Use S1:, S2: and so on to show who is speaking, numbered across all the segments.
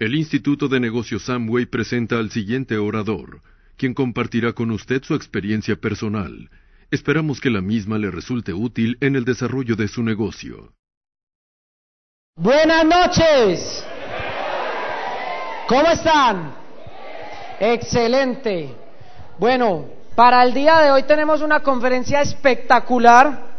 S1: El Instituto de Negocios Samway presenta al siguiente orador, quien compartirá con usted su experiencia personal. Esperamos que la misma le resulte útil en el desarrollo de su negocio.
S2: Buenas noches. ¿Cómo están? Excelente. Bueno, para el día de hoy tenemos una conferencia espectacular.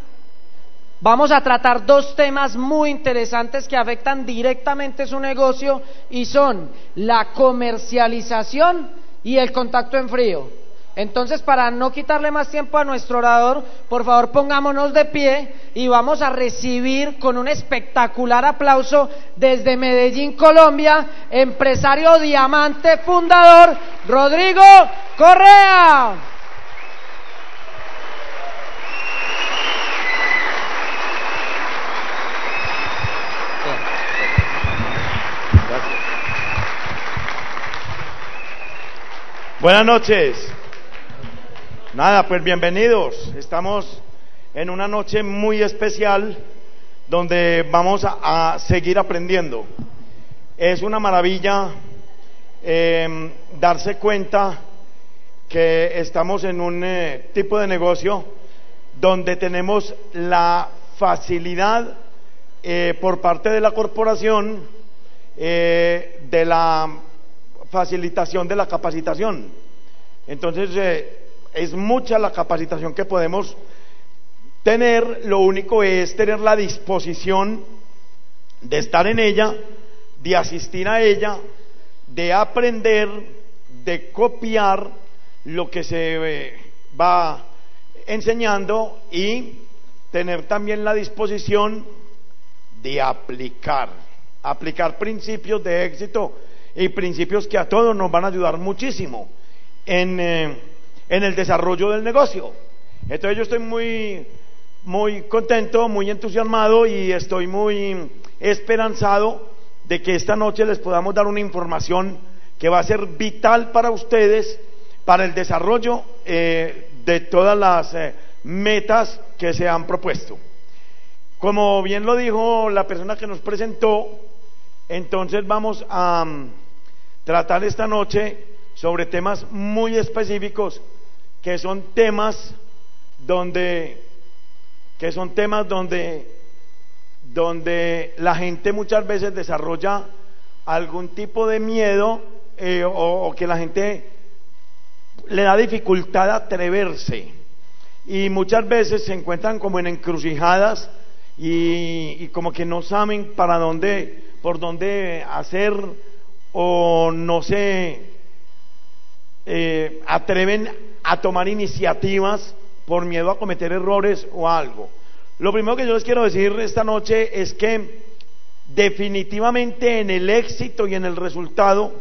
S2: Vamos a tratar dos temas muy interesantes que afectan directamente su negocio y son la comercialización y el contacto en frío. Entonces, para no quitarle más tiempo a nuestro orador, por favor pongámonos de pie y vamos a recibir con un espectacular aplauso desde Medellín, Colombia, empresario diamante fundador, Rodrigo Correa.
S3: Buenas noches. Nada, pues bienvenidos. Estamos en una noche muy especial donde vamos a, seguir aprendiendo. Es una maravilla em, darse cuenta que estamos en un eh, tipo de negocio donde tenemos la facilidad eh, por parte de la corporación eh, de la facilitación de la capacitación. Entonces, eh, es mucha la capacitación que podemos tener, lo único es tener la disposición de estar en ella, de asistir a ella, de aprender, de copiar lo que se eh, va enseñando y tener también la disposición de aplicar, aplicar principios de éxito y principios que a todos nos van a ayudar muchísimo en, eh, en el desarrollo del negocio. Entonces yo estoy muy, muy contento, muy entusiasmado y estoy muy esperanzado de que esta noche les podamos dar una información que va a ser vital para ustedes para el desarrollo eh, de todas las eh, metas que se han propuesto. Como bien lo dijo la persona que nos presentó, entonces vamos a tratar esta noche sobre temas muy específicos que son temas donde que son temas donde donde la gente muchas veces desarrolla algún tipo de miedo eh, o, que la gente le da dificultad atreverse. Y muchas veces se encuentran como en encrucijadas y, y como que no saben para dónde por dónde hacer o no se eh, atreven a tomar iniciativas por miedo a cometer errores o algo. Lo primero que yo les quiero decir esta noche es que definitivamente en el éxito y en el resultado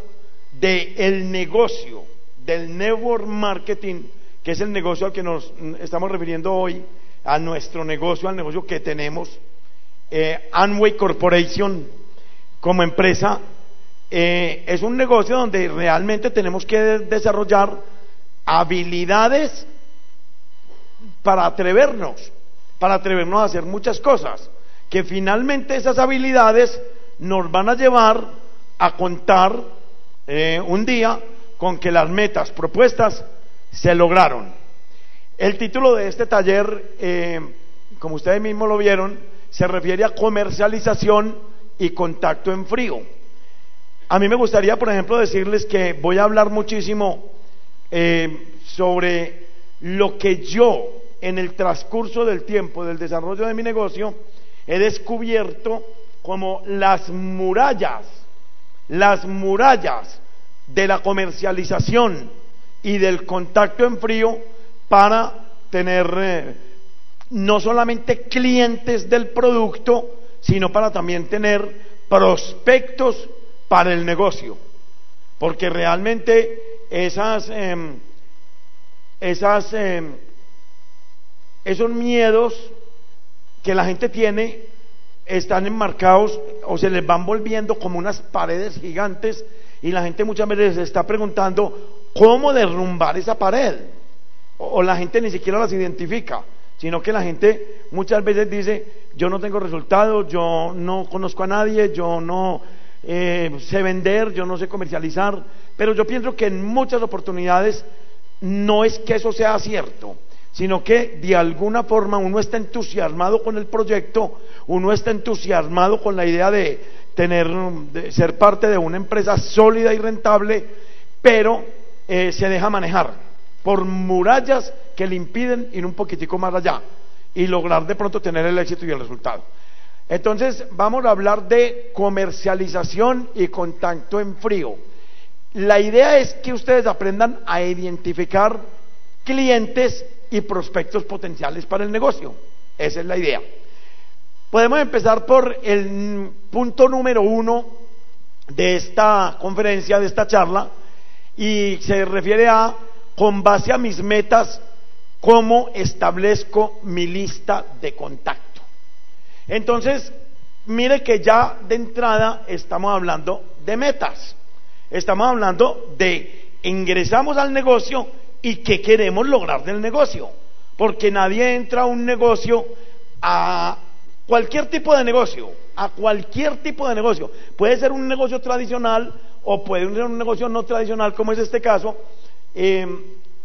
S3: del negocio, del network marketing, que es el negocio al que nos estamos refiriendo hoy, a nuestro negocio, al negocio que tenemos, eh, Amway Corporation como empresa eh, es un negocio donde realmente tenemos que desarrollar habilidades para atrevernos, para atrevernos a hacer muchas cosas, que finalmente esas habilidades nos van a llevar a contar eh, un día con que las metas propuestas se lograron. El título de este taller, eh, como ustedes mismos lo vieron, se refiere a comercialización y contacto en frío. A mí me gustaría, por ejemplo, decirles que voy a hablar muchísimo eh, sobre lo que yo, en el transcurso del tiempo del desarrollo de mi negocio, he descubierto como las murallas, las murallas de la comercialización y del contacto en frío para tener eh, no solamente clientes del producto, sino para también tener prospectos para el negocio. Porque realmente esas, em, esas, em, esos miedos que la gente tiene están enmarcados o se les van volviendo como unas paredes gigantes y la gente muchas veces se está preguntando cómo derrumbar esa pared. O, la gente ni siquiera las identifica, sino que la gente muchas veces dice, yo no tengo resultados, yo no conozco a nadie, yo no eh, sé vender, yo no sé comercializar, pero yo pienso que en muchas oportunidades no es que eso sea cierto, sino que de alguna forma uno está entusiasmado con el proyecto, uno está entusiasmado con la idea de tener, de ser parte de una empresa sólida y rentable, pero eh, se deja manejar por murallas que le impiden ir un poquitico más allá y lograr de pronto tener el éxito y el resultado. Entonces vamos a hablar de comercialización y contacto en frío. La idea es que ustedes aprendan a identificar clientes y prospectos potenciales para el negocio. Esa es la idea. Podemos empezar por el punto número uno de esta conferencia, de esta charla, y se refiere a, con base a mis metas, cómo establezco mi lista de contactos. Entonces, mire que ya de entrada estamos hablando de metas. Estamos hablando de ingresamos al negocio y qué queremos lograr del negocio. Porque nadie entra a un negocio, a cualquier tipo de negocio, a cualquier tipo de negocio. Puede ser un negocio tradicional o puede ser un negocio no tradicional como es este caso, eh,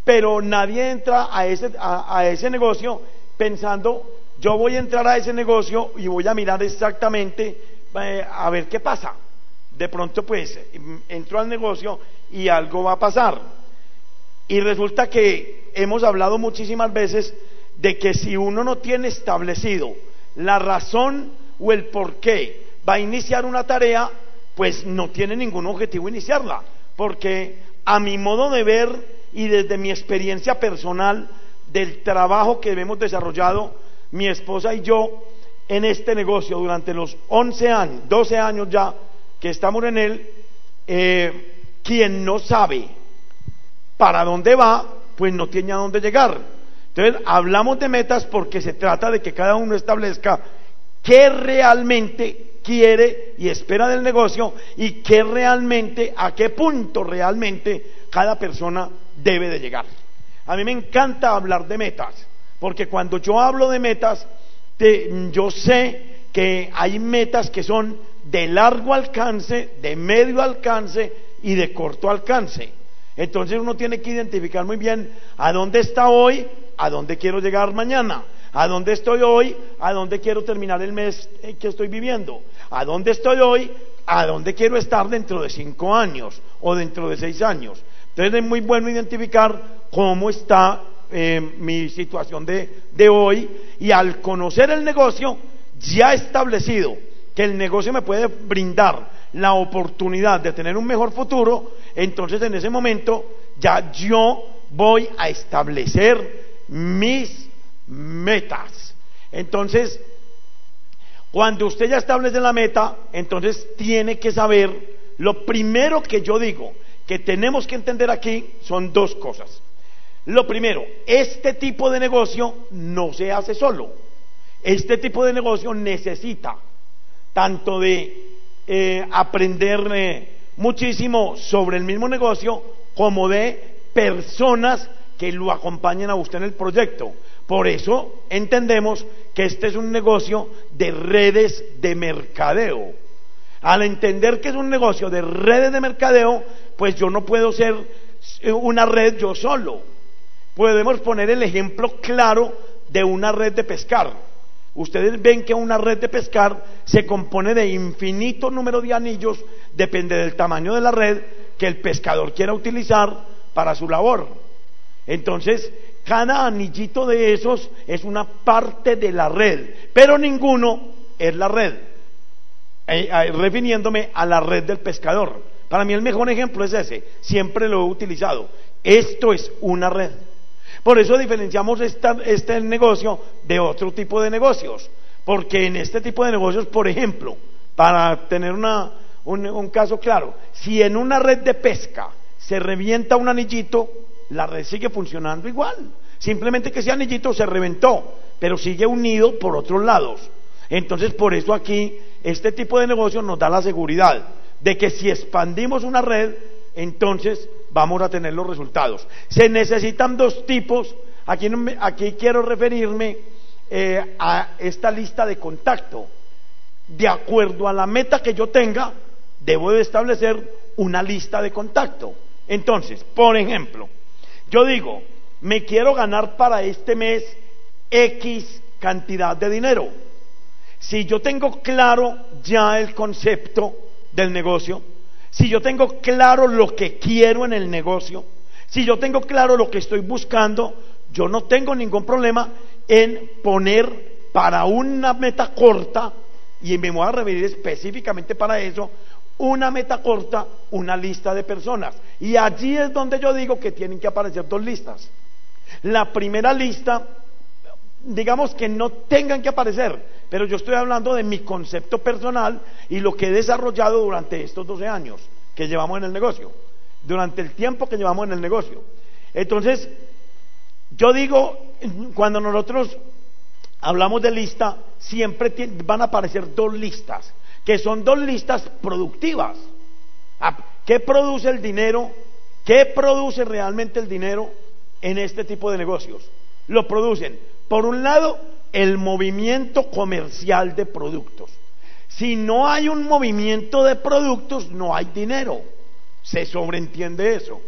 S3: pero nadie entra a ese, a ese negocio pensando yo voy a entrar a ese negocio y voy a mirar exactamente eh, a ver qué pasa. De pronto pues entro al negocio y algo va a pasar. Y resulta que hemos hablado muchísimas veces de que si uno no tiene establecido la razón o el por qué va a iniciar una tarea, pues no tiene ningún objetivo iniciarla. Porque a mi modo de ver y desde mi experiencia personal del trabajo que hemos desarrollado, mi esposa y yo en este negocio durante los 11 años, 12 años ya que estamos en él, eh, quien no sabe para dónde va, pues no tiene a dónde llegar. Entonces, hablamos de metas porque se trata de que cada uno establezca qué realmente quiere y espera del negocio y qué realmente, a qué punto realmente cada persona debe de llegar. A mí me encanta hablar de metas porque cuando yo hablo de metas, yo sé que hay metas que son de largo alcance, de medio alcance y de corto alcance. Entonces uno tiene que identificar muy bien a dónde está hoy, a dónde quiero llegar mañana, a dónde estoy hoy, a dónde quiero terminar el mes que estoy viviendo, a dónde estoy hoy, a dónde quiero estar dentro de cinco años o dentro de seis años. Entonces es muy bueno identificar cómo está eh, mi situación de, de hoy y al conocer el negocio, ya establecido que el negocio me puede brindar la oportunidad de tener un mejor futuro, entonces en ese momento ya yo voy a establecer mis metas. Entonces, cuando usted ya establece la meta, entonces tiene que saber, lo primero que yo digo que tenemos que entender aquí son dos cosas. Lo primero, este tipo de negocio no se hace solo. Este tipo de negocio necesita tanto de eh, aprender eh, muchísimo sobre el mismo negocio como de personas que lo acompañen a usted en el proyecto. Por eso entendemos que este es un negocio de redes de mercadeo. Al entender que es un negocio de redes de mercadeo, pues yo no puedo ser una red yo solo podemos poner el ejemplo claro de una red de pescar. Ustedes ven que una red de pescar se compone de infinito número de anillos, depende del tamaño de la red que el pescador quiera utilizar para su labor. Entonces, cada anillito de esos es una parte de la red, pero ninguno es la red, eh, eh, refiriéndome a la red del pescador. Para mí el mejor ejemplo es ese, siempre lo he utilizado. Esto es una red. Por eso diferenciamos este negocio de otro tipo de negocios. Porque en este tipo de negocios, por ejemplo, para tener una, un, caso claro. Si en una red de pesca se revienta un anillito, la red sigue funcionando igual. Simplemente que ese anillito se reventó, pero sigue unido por otros lados. Entonces, por eso aquí, este tipo de negocio nos da la seguridad de que si expandimos una red, entonces vamos a tener los resultados. Se necesitan dos tipos. Aquí, aquí quiero referirme eh, a esta lista de contacto. De acuerdo a la meta que yo tenga, debo de establecer una lista de contacto. Entonces, por ejemplo, yo digo, me quiero ganar para este mes X cantidad de dinero. Si yo tengo claro ya el concepto del negocio, si yo tengo claro lo que quiero en el negocio, si yo tengo claro lo que estoy buscando, yo no tengo ningún problema en poner para una meta corta, y me voy a referir específicamente para eso, una meta corta, una lista de personas. Y allí es donde yo digo que tienen que aparecer dos listas. La primera lista, digamos que no tengan que aparecer, pero yo estoy hablando de mi concepto personal y lo que he desarrollado durante estos 12 años que llevamos en el negocio, durante el tiempo que llevamos en el negocio. Entonces, yo digo, cuando nosotros hablamos de lista, siempre van a aparecer dos listas que son dos listas productivas. Ah, ¿Qué produce el dinero? ¿Qué produce realmente el dinero en este tipo de negocios? Lo producen, por un lado, el movimiento comercial de productos. Si no hay un movimiento de productos, no hay dinero. Se sobreentiende eso.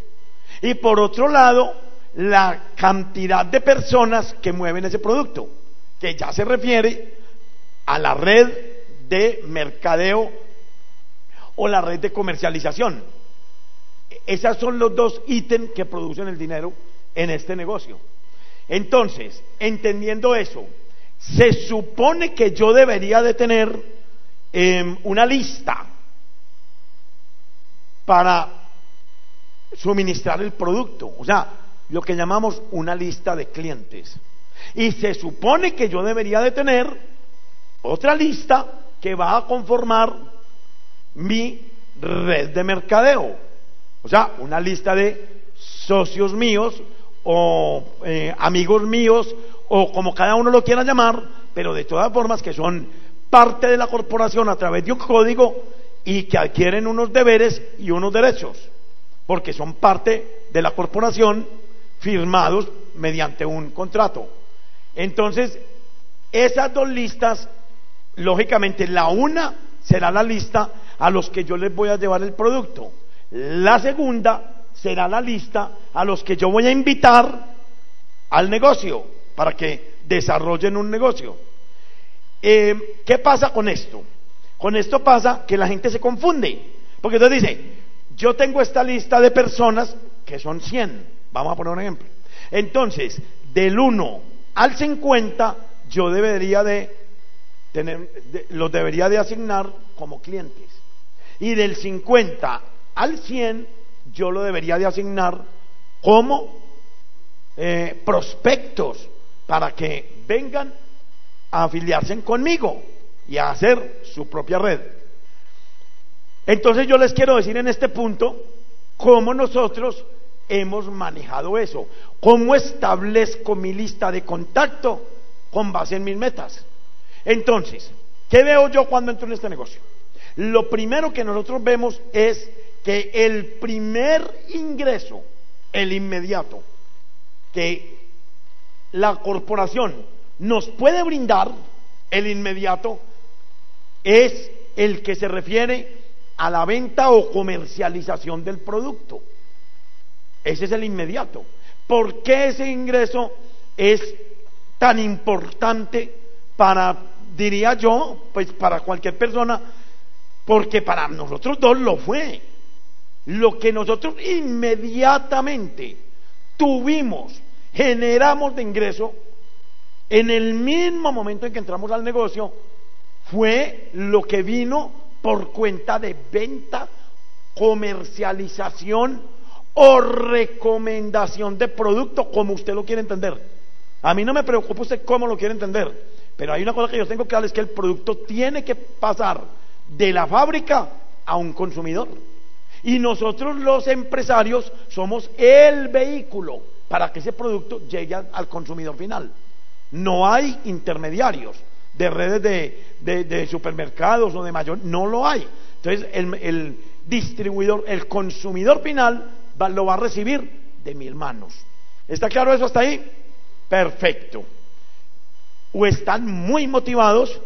S3: Y por otro lado, la cantidad de personas que mueven ese producto, que ya se refiere a la red de mercadeo o la red de comercialización. Esos son los dos ítems que producen el dinero en este negocio. Entonces, entendiendo eso, se supone que yo debería de tener em, una lista para suministrar el producto, o sea, lo que llamamos una lista de clientes. Y se supone que yo debería de tener otra lista que va a conformar mi red de mercadeo. O sea, una lista de socios míos o eh, amigos míos o como cada uno lo quiera llamar, pero de todas formas que son parte de la corporación a través de un código y que adquieren unos deberes y unos derechos, porque son parte de la corporación firmados mediante un contrato. Entonces, esas dos listas lógicamente la una será la lista a los que yo les voy a llevar el producto. La segunda será la lista a los que yo voy a invitar al negocio para que desarrollen un negocio. Eh, ¿Qué pasa con esto? Con esto pasa que la gente se confunde. Porque entonces dice, yo tengo esta lista de personas que son 100. Vamos a poner un ejemplo. Entonces, del 1 al 50, yo debería de los debería de asignar como clientes. Y del 50 al 100 yo lo debería de asignar como eh, prospectos para que vengan a afiliarse conmigo y a hacer su propia red. Entonces yo les quiero decir en este punto cómo nosotros hemos manejado eso, cómo establezco mi lista de contacto con base en mis metas. Entonces, ¿qué veo yo cuando entro en este negocio? Lo primero que nosotros vemos es que el primer ingreso, el inmediato, que la corporación nos puede brindar, el inmediato, es el que se refiere a la venta o comercialización del producto. Ese es el inmediato. ¿Por qué ese ingreso es tan importante para diría yo, pues para cualquier persona, porque para nosotros dos lo fue. Lo que nosotros inmediatamente tuvimos, generamos de ingreso, en el mismo momento en que entramos al negocio, fue lo que vino por cuenta de venta, comercialización o recomendación de producto, como usted lo quiere entender. A mí no me preocupa usted cómo lo quiere entender. Pero hay una cosa que yo tengo que es que el producto tiene que pasar de la fábrica a un consumidor. Y nosotros los empresarios somos el vehículo para que ese producto llegue al consumidor final. No hay intermediarios de redes de, supermercados o de mayor, no lo hay. Entonces el, distribuidor, el consumidor final lo va a recibir de mil manos. ¿Está claro eso hasta ahí? Perfecto. O están muy motivados,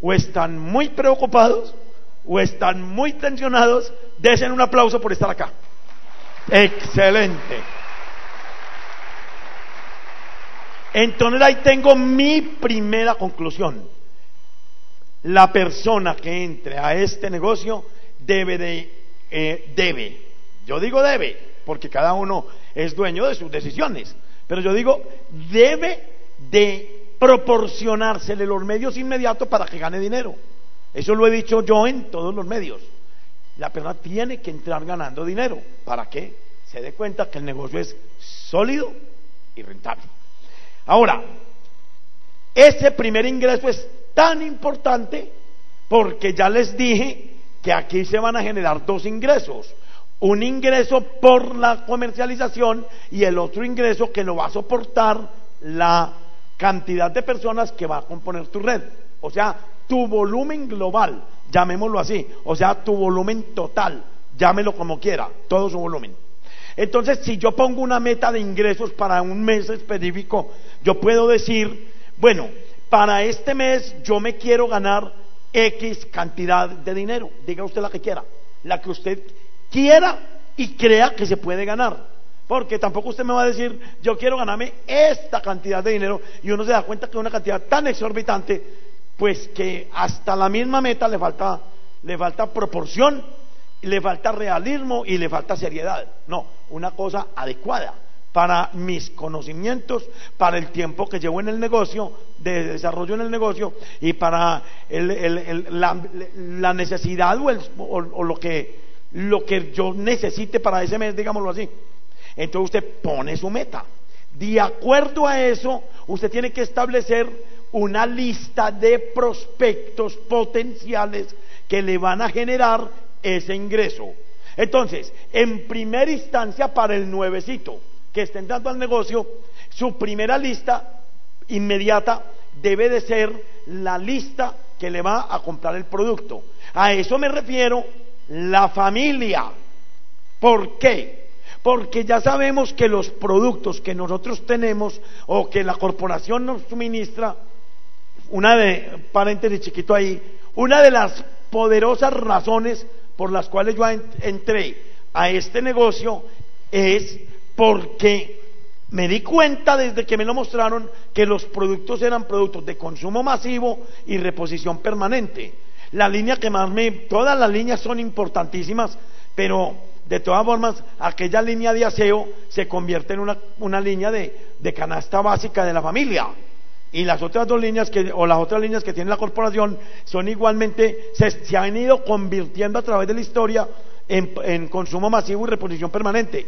S3: o están muy preocupados, o están muy tensionados. Desen un aplauso por estar acá. Excelente. Entonces ahí tengo mi primera conclusión. La persona que entre a este negocio debe de, eh, debe, yo digo debe, porque cada uno es dueño de sus decisiones, pero yo digo debe de proporcionársele los medios inmediatos para que gane dinero. Eso lo he dicho yo en todos los medios. La persona tiene que entrar ganando dinero. ¿Para que Se dé cuenta que el negocio es sólido y rentable. Ahora, ese primer ingreso es tan importante porque ya les dije que aquí se van a generar dos ingresos. Un ingreso por la comercialización y el otro ingreso que lo va a soportar la cantidad de personas que va a componer tu red. O sea, tu volumen global, llamémoslo así. O sea, tu volumen total, llámelo como quiera, todo su volumen. Entonces, si yo pongo una meta de ingresos para un mes específico, yo puedo decir, bueno, para este mes yo me quiero ganar X cantidad de dinero. Diga usted la que quiera, la que usted quiera y crea que se puede ganar. Porque tampoco usted me va a decir, yo quiero ganarme esta cantidad de dinero y uno se da cuenta que es una cantidad tan exorbitante, pues que hasta la misma meta le falta, le falta proporción le falta realismo y le falta seriedad. No, una cosa adecuada para mis conocimientos, para el tiempo que llevo en el negocio, de desarrollo en el negocio y para la, necesidad o, o, lo, que, lo que yo necesite para ese mes, digámoslo así. Entonces usted pone su meta. De acuerdo a eso, usted tiene que establecer una lista de prospectos potenciales que le van a generar ese ingreso. Entonces, en primera instancia, para el nuevecito que está entrando al negocio, su primera lista inmediata debe de ser la lista que le va a comprar el producto. A eso me refiero la familia. ¿Por qué? Porque ya sabemos que los productos que nosotros tenemos o que la corporación nos suministra, una de, paréntesis chiquito ahí, una de las poderosas razones por las cuales yo entré a este negocio es porque me di cuenta desde que me lo mostraron que los productos eran productos de consumo masivo y reposición permanente. La línea que más me... Todas las líneas son importantísimas, pero de todas formas aquella línea de aseo se convierte en una, una línea de, de canasta básica de la familia y las otras dos líneas que, o las otras líneas que tiene la corporación son igualmente, se, han ido convirtiendo a través de la historia en, consumo masivo y reposición permanente.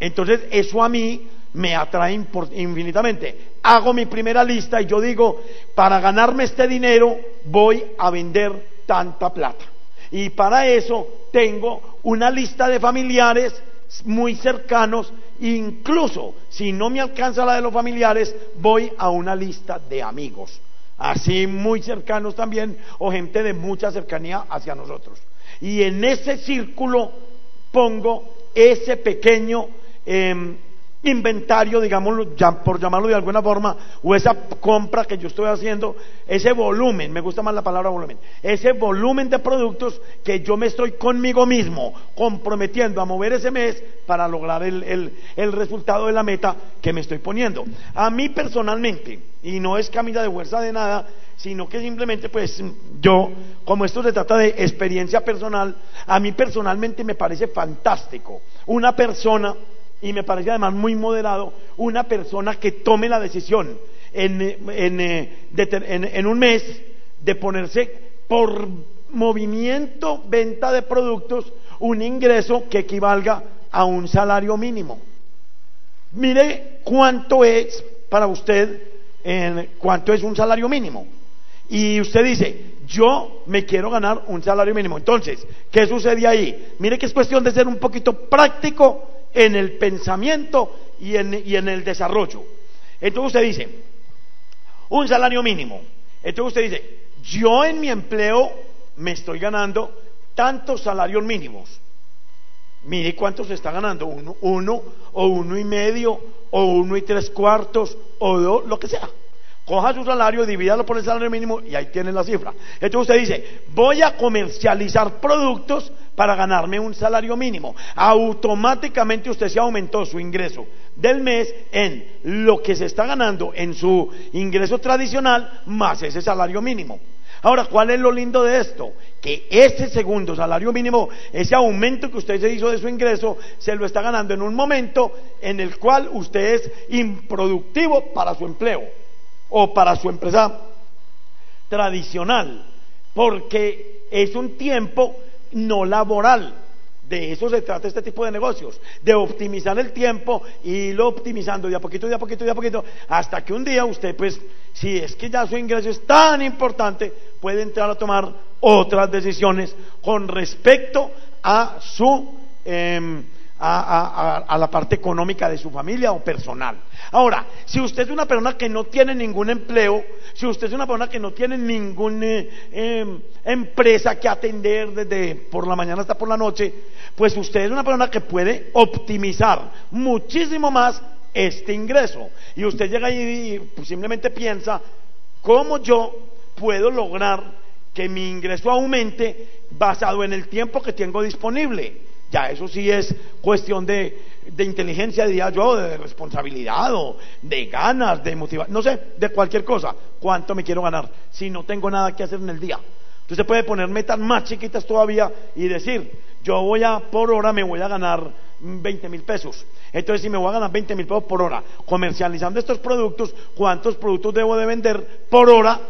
S3: Entonces, eso a mí me atrae infinitamente. Hago mi primera lista y yo digo, para ganarme este dinero voy a vender tanta plata. Y para eso tengo una lista de familiares muy cercanos, incluso si no me alcanza la de los familiares, voy a una lista de amigos, así muy cercanos también, o gente de mucha cercanía hacia nosotros. Y en ese círculo pongo ese pequeño em, inventario, digámoslo, por llamarlo de alguna forma, o esa compra que yo estoy haciendo, ese volumen, me gusta más la palabra volumen, ese volumen de productos que yo me estoy conmigo mismo comprometiendo a mover ese mes para lograr el, el resultado de la meta que me estoy poniendo. A mí personalmente, y no es camisa de fuerza de nada, sino que simplemente pues yo, como esto se trata de experiencia personal, a mí personalmente me parece fantástico una persona y me parece además muy moderado, una persona que tome la decisión eh, en, un mes de ponerse por movimiento, venta de productos, un ingreso que equivalga a un salario mínimo. Mire cuánto es para usted, cuánto es un salario mínimo. Y usted dice, yo me quiero ganar un salario mínimo. Entonces, ¿qué sucede ahí? Mire que es cuestión de ser un poquito práctico en el pensamiento y en, y en el desarrollo. Entonces usted dice, un salario mínimo. Entonces usted dice, yo en mi empleo me estoy ganando tantos salarios mínimos. Mire cuánto se está ganando, uno, uno o uno y medio o uno y tres cuartos o dos, lo que sea. Coja su salario, divídalo por el salario mínimo y ahí tiene la cifra. Entonces usted dice, voy a comercializar productos para ganarme un salario mínimo. Automáticamente usted se aumentó su ingreso del mes en lo que se está ganando en su ingreso tradicional más ese salario mínimo. Ahora, ¿cuál es lo lindo de esto? Que ese segundo salario mínimo, ese aumento que usted se hizo de su ingreso, se lo está ganando en un momento en el cual usted es improductivo para su empleo o para su empresa tradicional, porque es un tiempo no laboral. De eso se trata este tipo de negocios, de optimizar el tiempo y lo optimizando de a poquito, de a poquito, de a poquito, hasta que un día usted, pues, si es que ya su ingreso es tan importante, puede entrar a tomar otras decisiones con respecto a su em, a, la parte económica de su familia o personal. Ahora, si usted es una persona que no tiene ningún empleo, si usted es una persona que no tiene ninguna eh, em, empresa que atender desde por la mañana hasta por la noche, pues usted es una persona que puede optimizar muchísimo más este ingreso. Y usted llega ahí y pues, simplemente piensa, ¿cómo yo puedo lograr que mi ingreso aumente basado en el tiempo que tengo disponible? Ya eso sí es cuestión de, inteligencia, diría yo, de responsabilidad o de ganas, de motivación, no sé, de cualquier cosa. ¿Cuánto me quiero ganar si no tengo nada que hacer en el día? Entonces puede poner metas más chiquitas todavía y decir, yo voy a, por hora me voy a ganar 20 mil pesos. Entonces, si me voy a ganar 20 mil pesos por hora comercializando estos productos, ¿cuántos productos debo de vender por hora?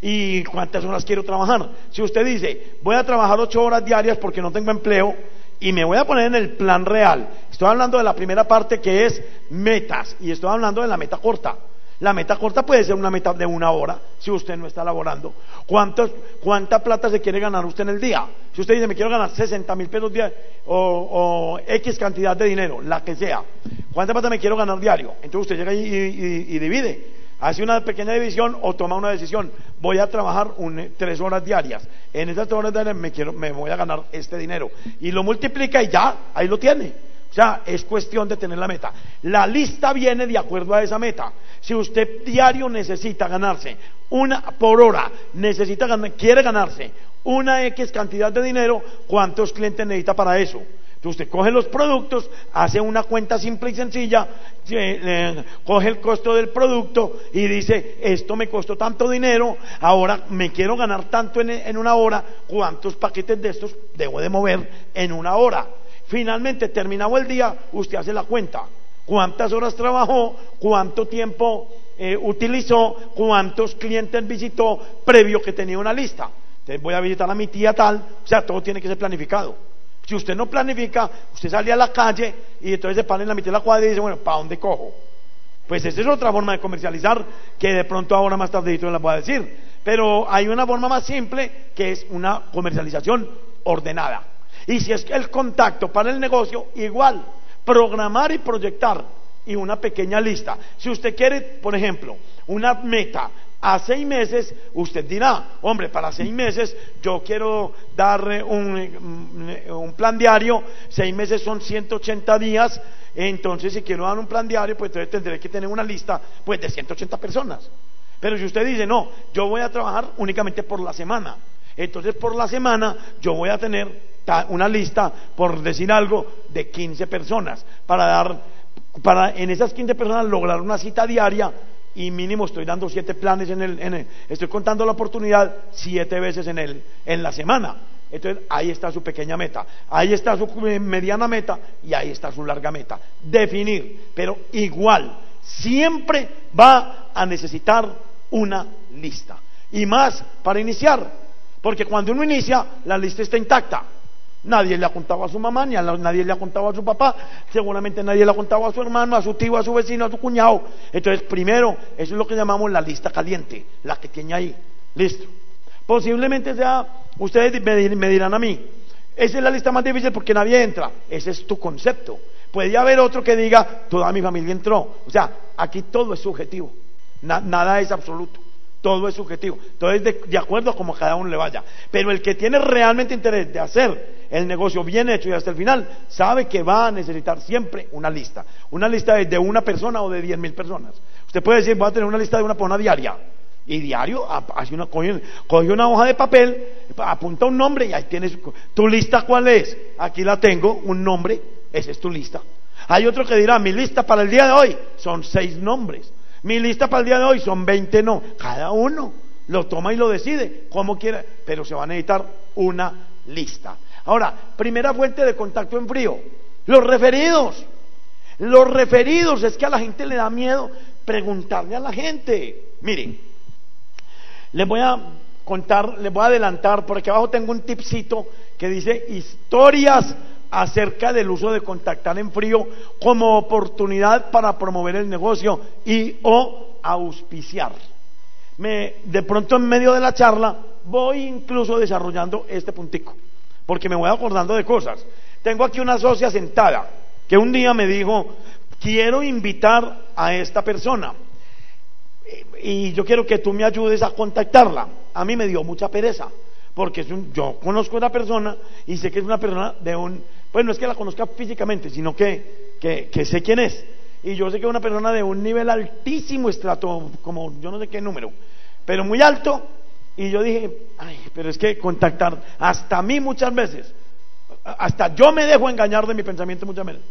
S3: ¿Y cuántas horas quiero trabajar? Si usted dice, voy a trabajar 8 horas diarias porque no tengo empleo, y me voy a poner en el plan real. Estoy hablando de la primera parte que es metas y estoy hablando de la meta corta. La meta corta puede ser una meta de una hora si usted no está laborando. ¿Cuánta plata se quiere ganar usted en el día? Si usted dice, me quiero ganar 60 mil pesos diarios o, X cantidad de dinero, la que sea. ¿Cuánta plata me quiero ganar diario? Entonces usted llega y divide hace una pequeña división o toma una decisión. Voy a trabajar tres horas diarias. En esas tres horas diarias me, quiero, me voy a ganar este dinero. Y lo multiplica y ya, ahí lo tiene. O sea, es cuestión de tener la meta. La lista viene de acuerdo a esa meta. Si usted diario necesita ganarse una por hora, necesita quiere ganarse una X cantidad de dinero, ¿cuántos clientes necesita para eso? Entonces usted coge los productos, hace una cuenta simple y sencilla, coge el costo del producto y dice, esto me costó tanto dinero, ahora me quiero ganar tanto en, una hora, ¿cuántos paquetes de estos debo de mover en una hora? Finalmente, terminado el día, usted hace la cuenta. ¿Cuántas horas trabajó? ¿Cuánto tiempo eh, utilizó? ¿Cuántos clientes visitó previo que tenía una lista? Entonces voy a visitar a mi tía tal, o sea, todo tiene que ser planificado. Si usted no planifica, usted sale a la calle y entonces se para en la mitad de la cuadra y dice, bueno, ¿para dónde cojo? Pues esa es otra forma de comercializar que de pronto ahora más tardito les voy a decir. Pero hay una forma más simple que es una comercialización ordenada. Y si es el contacto para el negocio, igual, programar y proyectar y una pequeña lista. Si usted quiere, por ejemplo, una meta a seis meses, usted dirá, hombre, para seis meses yo quiero dar un, un, plan diario, seis meses son 180 días, entonces si quiero dar un plan diario, pues entonces tendré que tener una lista pues de 180 personas. Pero si usted dice, no, yo voy a trabajar únicamente por la semana, entonces por la semana yo voy a tener una lista, por decir algo, de 15 personas, para dar, para en esas 15 personas lograr una cita diaria y mínimo estoy dando siete planes en el, estoy contando la oportunidad siete veces en, el, en la semana. Entonces ahí está su pequeña meta, ahí está su mediana meta y ahí está su larga meta. Definir, pero igual, siempre va a necesitar una lista. Y más para iniciar, porque cuando uno inicia, la lista está intacta. Nadie le ha contado a su mamá, ni a nadie le ha contado a su papá, seguramente nadie le ha contado a su hermano, a su tío, a su vecino, a su cuñado. Entonces, primero, eso es lo que llamamos la lista caliente, la que tiene ahí. Listo. Posiblemente sea, ustedes me dirán a mí, esa es la lista más difícil porque nadie entra. Ese es tu concepto. Puede haber otro que diga, toda mi familia entró. O sea, aquí todo es subjetivo. nada es absoluto. Todo es subjetivo. Todo es de, acuerdo a como cada uno le vaya. Pero el que tiene realmente interés de hacer el negocio bien hecho y hasta el final, sabe que va a necesitar siempre una lista. Una lista de, una persona o de diez mil personas. Usted puede decir, voy a tener una lista de una persona diaria. Y diario, una, coge, una hoja de papel, apunta un nombre y ahí tienes tu lista cuál es. Aquí la tengo, un nombre, esa es tu lista. Hay otro que dirá, mi lista para el día de hoy son seis nombres. Mi lista para el día de hoy son veinte no. Cada uno lo toma y lo decide como quiera, pero se va a necesitar una lista. Ahora, primera fuente de contacto en frío, los referidos. Los referidos es que a la gente le da miedo preguntarle a la gente. Miren, les voy a contar, les voy a adelantar, por aquí abajo tengo un tipcito que dice historias acerca del uso de contactar en frío como oportunidad para promover el negocio y o auspiciar. Me, de pronto en medio de la charla voy incluso desarrollando este puntico, porque me voy acordando de cosas. Tengo aquí una socia sentada que un día me dijo, quiero invitar a esta persona y yo quiero que tú me ayudes a contactarla. A mí me dio mucha pereza, porque yo conozco a una persona y sé que es una persona de un, pues no es que la conozca físicamente, sino que, que, sé quién es. Y yo sé que es una persona de un nivel altísimo estrato, como yo no sé qué número, pero muy alto. Y yo dije, ay, pero es que contactar, hasta mí muchas veces, hasta yo me dejo engañar de mi pensamiento muchas veces.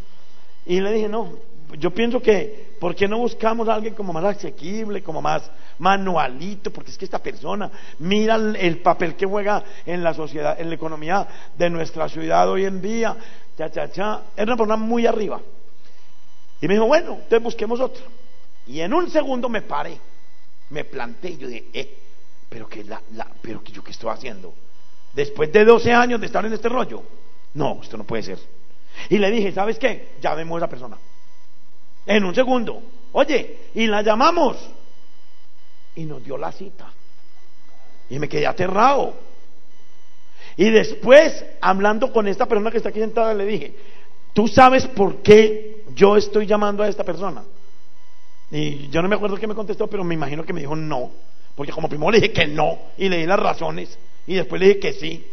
S3: Y le dije, no, yo pienso que, ¿por qué no buscamos a alguien como más asequible, como más manualito? Porque es que esta persona mira el, papel que juega en la sociedad, en la economía de nuestra ciudad hoy en día, cha, cha, cha. Era una persona muy arriba. Y me dijo, bueno, entonces busquemos otro. Y en un segundo me paré, me planté y yo dije, eh, pero que la, la, pero que yo qué estoy haciendo. Después de 12 años de estar en este rollo, no, esto no puede ser. Y le dije, ¿sabes qué? Llamemos a esa persona. En un segundo. Oye, y la llamamos. Y nos dio la cita. Y me quedé aterrado. Y después, hablando con esta persona que está aquí sentada, le dije, ¿tú sabes por qué yo estoy llamando a esta persona? Y yo no me acuerdo qué me contestó, pero me imagino que me dijo no. Porque como primero le dije que no y le di las razones y después le dije que sí.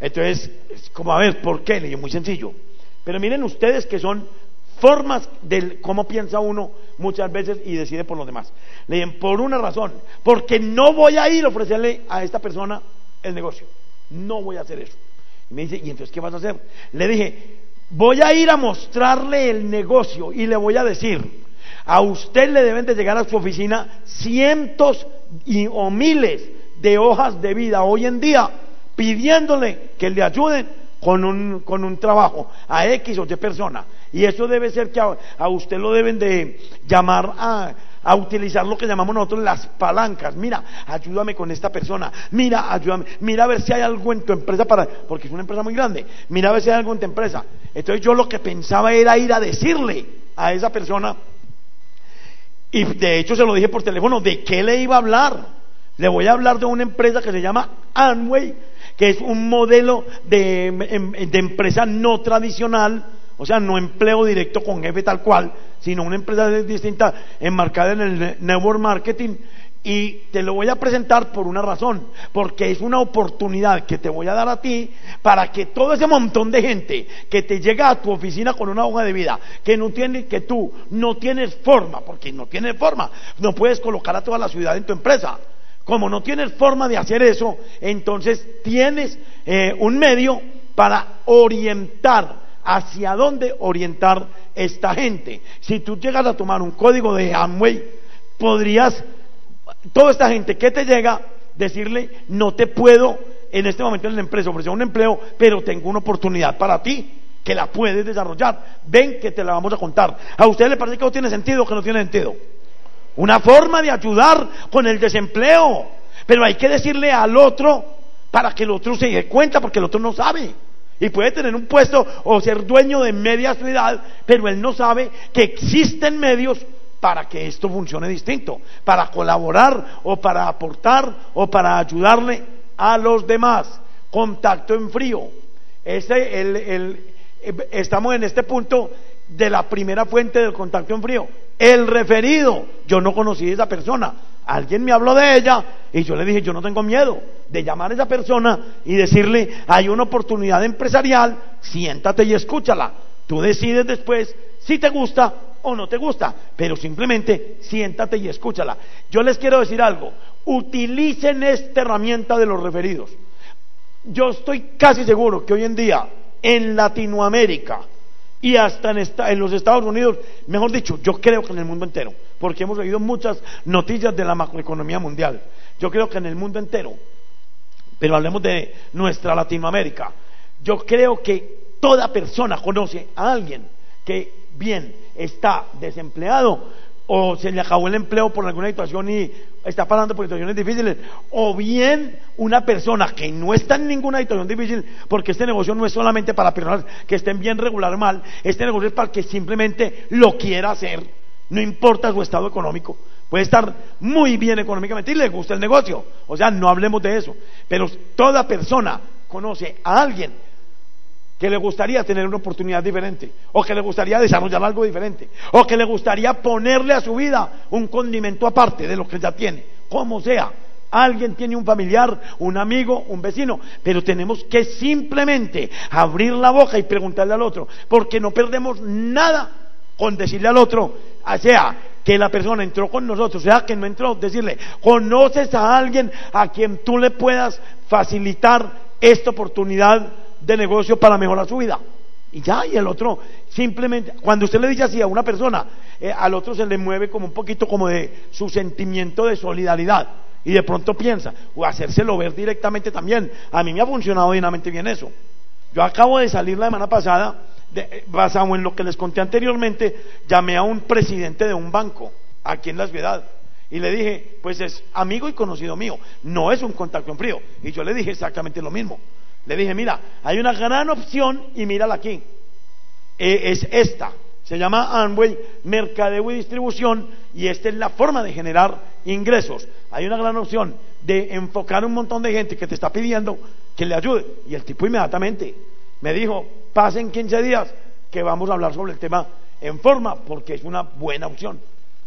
S3: Entonces, es como a ver, ¿por qué? Le dije, muy sencillo. Pero miren ustedes que son formas de cómo piensa uno muchas veces y decide por los demás. Le dicen, por una razón, porque no voy a ir a ofrecerle a esta persona el negocio. No voy a hacer eso. Y me dice, ¿y entonces qué vas a hacer? Le dije, voy a ir a mostrarle el negocio y le voy a decir, a usted le deben de llegar a su oficina cientos o miles de hojas de vida hoy en día pidiéndole que le ayuden con un, con un trabajo a X o Y persona. Y eso debe ser que a, usted lo deben de llamar a, a, utilizar lo que llamamos nosotros las palancas. Mira, ayúdame con esta persona. Mira, ayúdame. Mira a ver si hay algo en tu empresa para, porque es una empresa muy grande. Mira a ver si hay algo en tu empresa. Entonces yo lo que pensaba era ir a decirle a esa persona, y de hecho se lo dije por teléfono, ¿de qué le iba a hablar? Le voy a hablar de una empresa que se llama Amway, que es un modelo de, de empresa no tradicional o sea, no empleo directo con jefe tal cual, sino una empresa distinta enmarcada en el network marketing. Y te lo voy a presentar por una razón, porque es una oportunidad que te voy a dar a ti para que todo ese montón de gente que te llega a tu oficina con una hoja de vida, que no tiene, que tú no tienes forma, porque no tienes forma, no puedes colocar a toda la ciudad en tu empresa. Como no tienes forma de hacer eso, entonces tienes eh, un medio para orientar hacia dónde orientar esta gente. Si tú llegas a tomar un código de Amway, podrías, toda esta gente que te llega, decirle, no te puedo en este momento en la empresa ofrecer un empleo, pero tengo una oportunidad para ti que la puedes desarrollar. Ven que te la vamos a contar. ¿A usted le parece que no tiene sentido o que no tiene sentido? Una forma de ayudar con el desempleo. Pero hay que decirle al otro para que el otro se dé cuenta porque el otro no sabe. Y puede tener un puesto o ser dueño de media ciudad, pero él no sabe que existen medios para que esto funcione distinto, para colaborar o para aportar o para ayudarle a los demás. Contacto en frío. Este, el, estamos en este punto de la primera fuente del contacto en frío. El referido. Yo no conocí a esa persona. Alguien me habló de ella y yo le dije, yo no tengo miedo de llamar a esa persona y decirle, hay una oportunidad empresarial, siéntate y escúchala. Tú decides después si te gusta o no te gusta, pero simplemente siéntate y escúchala. Yo les quiero decir algo, utilicen esta herramienta de los referidos. Yo estoy casi seguro que hoy en día en Latinoamérica y hasta en, los Estados Unidos, mejor dicho, yo creo que en el mundo entero, porque hemos oído muchas noticias de la macroeconomía mundial, yo creo que en el mundo entero, pero hablemos de nuestra Latinoamérica, yo creo que toda persona conoce a alguien que bien está desempleado o se le acabó el empleo por alguna situación y está pasando por situaciones difíciles, o bien una persona que no está en ninguna situación difícil, porque este negocio no es solamente para personas que estén bien regular mal, este negocio es para que simplemente lo quiera hacer, no importa su estado económico, puede estar muy bien económicamente y le gusta el negocio, o sea, no hablemos de eso, pero toda persona conoce a alguien que le gustaría tener una oportunidad diferente, o que le gustaría desarrollar algo diferente, o que le gustaría ponerle a su vida un condimento aparte de lo que ya tiene, como sea. Alguien tiene un familiar, un amigo, un vecino, pero tenemos que simplemente abrir la boca y preguntarle al otro, porque no perdemos nada con decirle al otro, sea que la persona entró con nosotros, sea que no entró, decirle, conoces a alguien a quien tú le puedas facilitar esta oportunidad de negocio para mejorar su vida. Y ya, y el otro simplemente, cuando usted le dice así a una persona, eh, al otro se le mueve como un poquito como de su sentimiento de solidaridad. Y de pronto piensa, o hacérselo ver directamente también. A mí me ha funcionado divinamente bien eso. Yo acabo de salir la semana pasada, de, eh, basado en lo que les conté anteriormente, llamé a un presidente de un banco aquí en la ciudad. Y le dije, pues es amigo y conocido mío, no es un contacto en frío. Y yo le dije exactamente lo mismo. Le dije, mira, hay una gran opción y mírala aquí. E, es esta. Se llama Amway Mercadeo y Distribución y esta es la forma de generar ingresos. Hay una gran opción de enfocar un montón de gente que te está pidiendo que le ayude. Y el tipo inmediatamente me dijo, pasen 15 días que vamos a hablar sobre el tema en forma porque es una buena opción.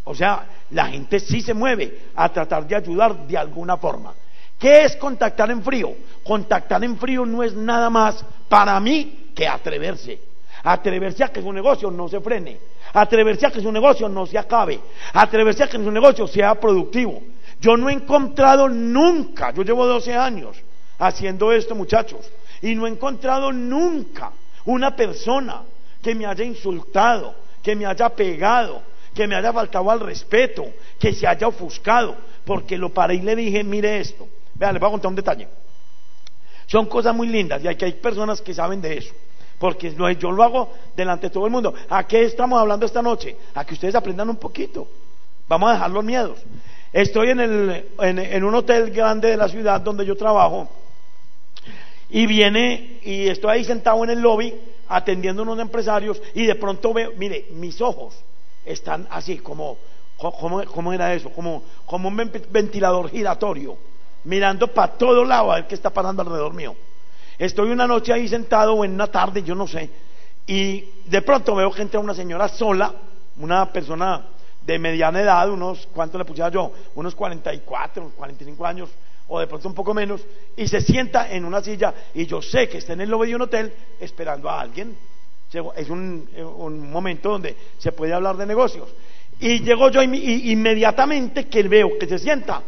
S3: O sea, la gente sí se mueve a tratar de ayudar de alguna forma. ¿Qué es contactar en frío? Contactar en frío no es nada más para mí que atreverse. Atreverse a que su negocio no se frene. Atreverse a que su negocio no se acabe. Atreverse a que su negocio sea productivo. Yo no he encontrado nunca, yo llevo 12 años haciendo esto muchachos, y no he encontrado nunca una persona que me haya insultado, que me haya pegado, que me haya faltado al respeto, que se haya ofuscado, porque lo paré y le dije, mire esto, Vean, les voy a contar un detalle. Son cosas muy lindas y hay, que hay personas que saben de eso. Porque yo lo hago delante de todo el mundo. ¿A qué estamos hablando esta noche? A que ustedes aprendan un poquito. Vamos a dejar los miedos. Estoy en, el, en, un hotel grande de la ciudad donde yo trabajo y viene y estoy ahí sentado en el lobby atendiendo a unos empresarios y de pronto veo, mire, mis ojos están así como, ¿cómo, era eso? Como un ventilador giratorio mirando para todo lado a ver qué está pasando alrededor mío. Estoy una noche ahí sentado o en una tarde, yo no sé, y de pronto veo que entra una señora sola, una persona de mediana edad, unos, ¿cuánto le pusiera yo? Unos 44, 45 años, o de pronto un poco menos, y se sienta en una silla, y yo sé que está en el lobby de un hotel esperando a alguien. Es un, momento donde se puede hablar de negocios. Y llego yo y, inmediatamente que veo que se sienta,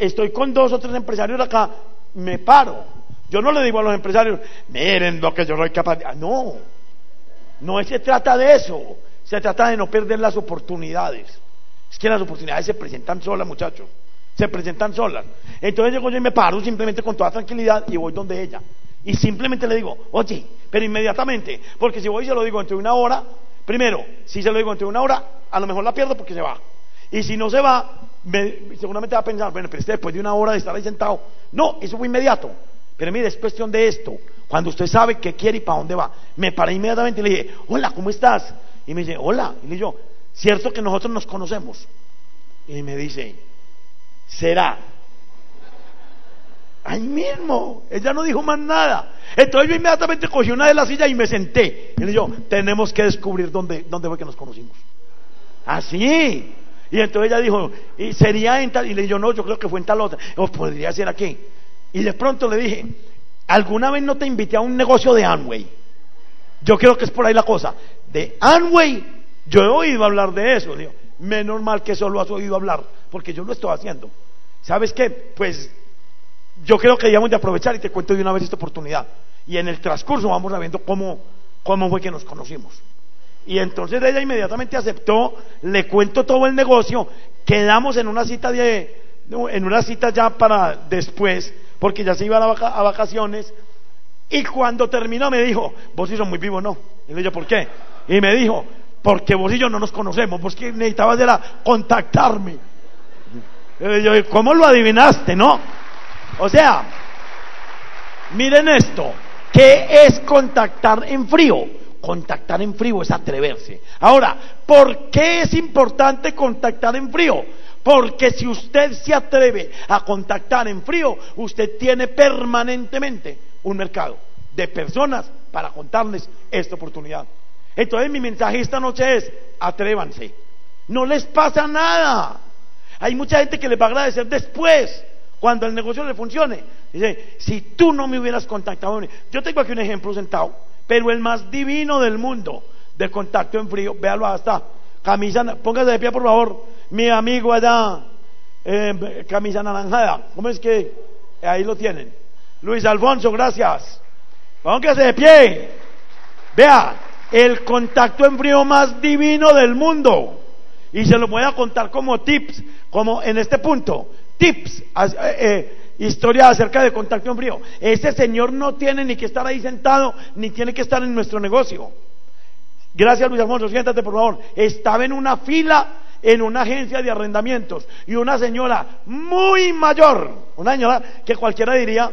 S3: estoy con dos o tres empresarios acá, me paro. Yo no le digo a los empresarios, miren lo que yo soy capaz de... Ah, no, no se trata de eso, se trata de no perder las oportunidades. Es que las oportunidades se presentan solas, muchachos, se presentan solas. Entonces llego yo me paro simplemente con toda tranquilidad y voy donde ella. Y simplemente le digo, oye, pero inmediatamente, porque si voy y se lo digo entre una hora, primero, si se lo digo entre una hora, a lo mejor la pierdo porque se va. Y si no se va, seguramente va a pensar, bueno, pero este después de una hora de estar ahí sentado. No, eso fue inmediato. Pero mire, es cuestión de esto. Cuando usted sabe qué quiere y para dónde va. Me paré inmediatamente y le dije, hola, ¿cómo estás? Y me dice, hola. Y le digo, ¿cierto que nosotros nos conocemos? Y me dice, será. Ahí mismo, ella no dijo más nada. Entonces yo inmediatamente cogí una de las sillas y me senté. Y le dijo, tenemos que descubrir dónde, dónde fue que nos conocimos. Así. Y entonces ella dijo, ¿y sería en tal? Y le dijo, no, yo creo que fue en tal otra. O podría ser aquí. Y de pronto le dije, ¿alguna vez no te invité a un negocio de Amway? Yo creo que es por ahí la cosa. De Amway, yo he oído hablar de eso. Digo, menos mal que solo has oído hablar, porque yo lo estoy haciendo. ¿Sabes qué? Pues yo creo que debíamos de aprovechar y te cuento de una vez esta oportunidad. Y en el transcurso vamos a viendo cómo, cómo fue que nos conocimos. Y entonces ella inmediatamente aceptó, le cuento todo el negocio, quedamos en una cita de, en una cita ya para después, porque ya se iba a, vacaciones, y cuando terminó me dijo, vos y muy vivos, ¿no? Y le dije, ¿por qué? Y me dijo, porque vos y yo no nos conocemos, vos que necesitabas era contactarme. Y yo, ¿cómo lo adivinaste, no? O sea, miren esto, ¿qué es contactar en frío? Contactar en frío es atreverse. Ahora, ¿por qué es importante contactar en frío? Porque si usted se atreve a contactar en frío, usted tiene permanentemente un mercado de personas para contarles esta oportunidad. Entonces mi mensaje esta noche es, atrévanse. No les pasa nada. Hay mucha gente que les va a agradecer después, cuando el negocio le funcione. Dice, si tú no me hubieras contactado, yo tengo aquí un ejemplo sentado, pero el más divino del mundo de contacto en frío, véalo hasta camisa, póngase de pie por favor, mi amigo allá, eh, camisa naranjada, ¿cómo es que ahí lo tienen? Luis Alfonso, gracias. Póngase de pie. Vea, el contacto en frío más divino del mundo. Y se lo voy a contar como tips, como en este punto. Tips, eh, eh, historia acerca de contacto en frío. Ese señor no tiene ni que estar ahí sentado, ni tiene que estar en nuestro negocio. Gracias Luis Alfonso, siéntate por favor. Estaba en una fila en una agencia de arrendamientos y una señora muy mayor, una señora que cualquiera diría,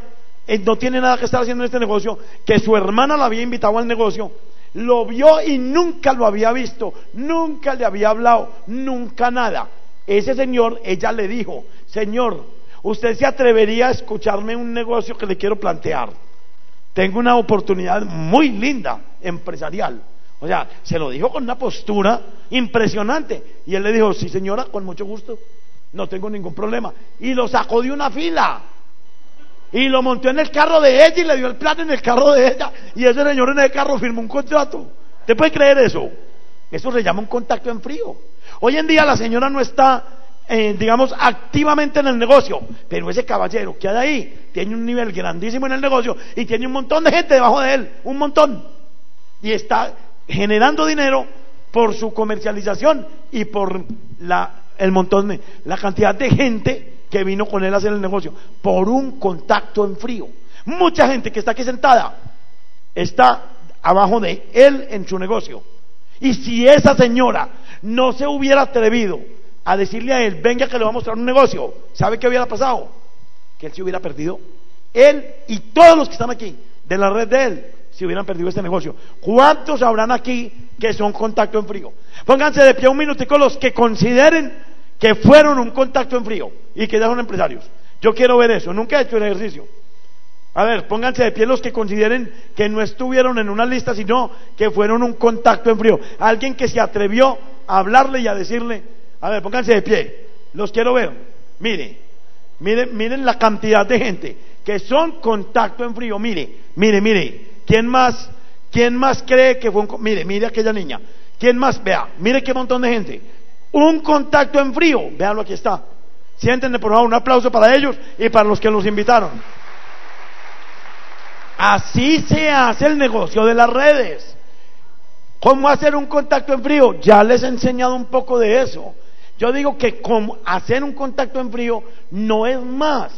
S3: eh, no tiene nada que estar haciendo en este negocio, que su hermana la había invitado al negocio lo vio y nunca lo había visto, nunca le había hablado, nunca nada. Ese señor, ella le dijo, Señor, usted se atrevería a escucharme un negocio que le quiero plantear. Tengo una oportunidad muy linda, empresarial. O sea, se lo dijo con una postura impresionante. Y él le dijo, sí señora, con mucho gusto, no tengo ningún problema. Y lo sacó de una fila. Y lo montó en el carro de ella y le dio el plan en el carro de ella. Y ese señor en el carro firmó un contrato. ¿Te puede creer eso? Eso se llama un contacto en frío. Hoy en día la señora no está, eh, digamos, activamente en el negocio, pero ese caballero que hay ahí tiene un nivel grandísimo en el negocio y tiene un montón de gente debajo de él, un montón. Y está generando dinero por su comercialización y por la, el montón de, la cantidad de gente que vino con él a hacer el negocio, por un contacto en frío. Mucha gente que está aquí sentada está abajo de él en su negocio. Y si esa señora no se hubiera atrevido a decirle a él, venga que le vamos a mostrar un negocio, ¿sabe qué hubiera pasado? Que él se hubiera perdido. Él y todos los que están aquí de la red de él se hubieran perdido este negocio. ¿Cuántos habrán aquí que son contacto en frío? Pónganse de pie un minutico los que consideren que fueron un contacto en frío y que ya son empresarios. Yo quiero ver eso, nunca he hecho el ejercicio. A ver, pónganse de pie los que consideren que no estuvieron en una lista, sino que fueron un contacto en frío. Alguien que se atrevió a hablarle y a decirle, a ver, pónganse de pie, los quiero ver. Mire, miren, miren la cantidad de gente que son contacto en frío. Mire, mire, mire, ¿quién más, quién más cree que fue un, mire, mire aquella niña, ¿quién más? Vea, mire qué montón de gente un contacto en frío. Veanlo, aquí está. Siéntenle por favor un aplauso para ellos y para los que los invitaron. Así se hace el negocio de las redes. ¿Cómo hacer un contacto en frío? Ya les he enseñado un poco de eso. Yo digo que hacer un contacto en frío no es más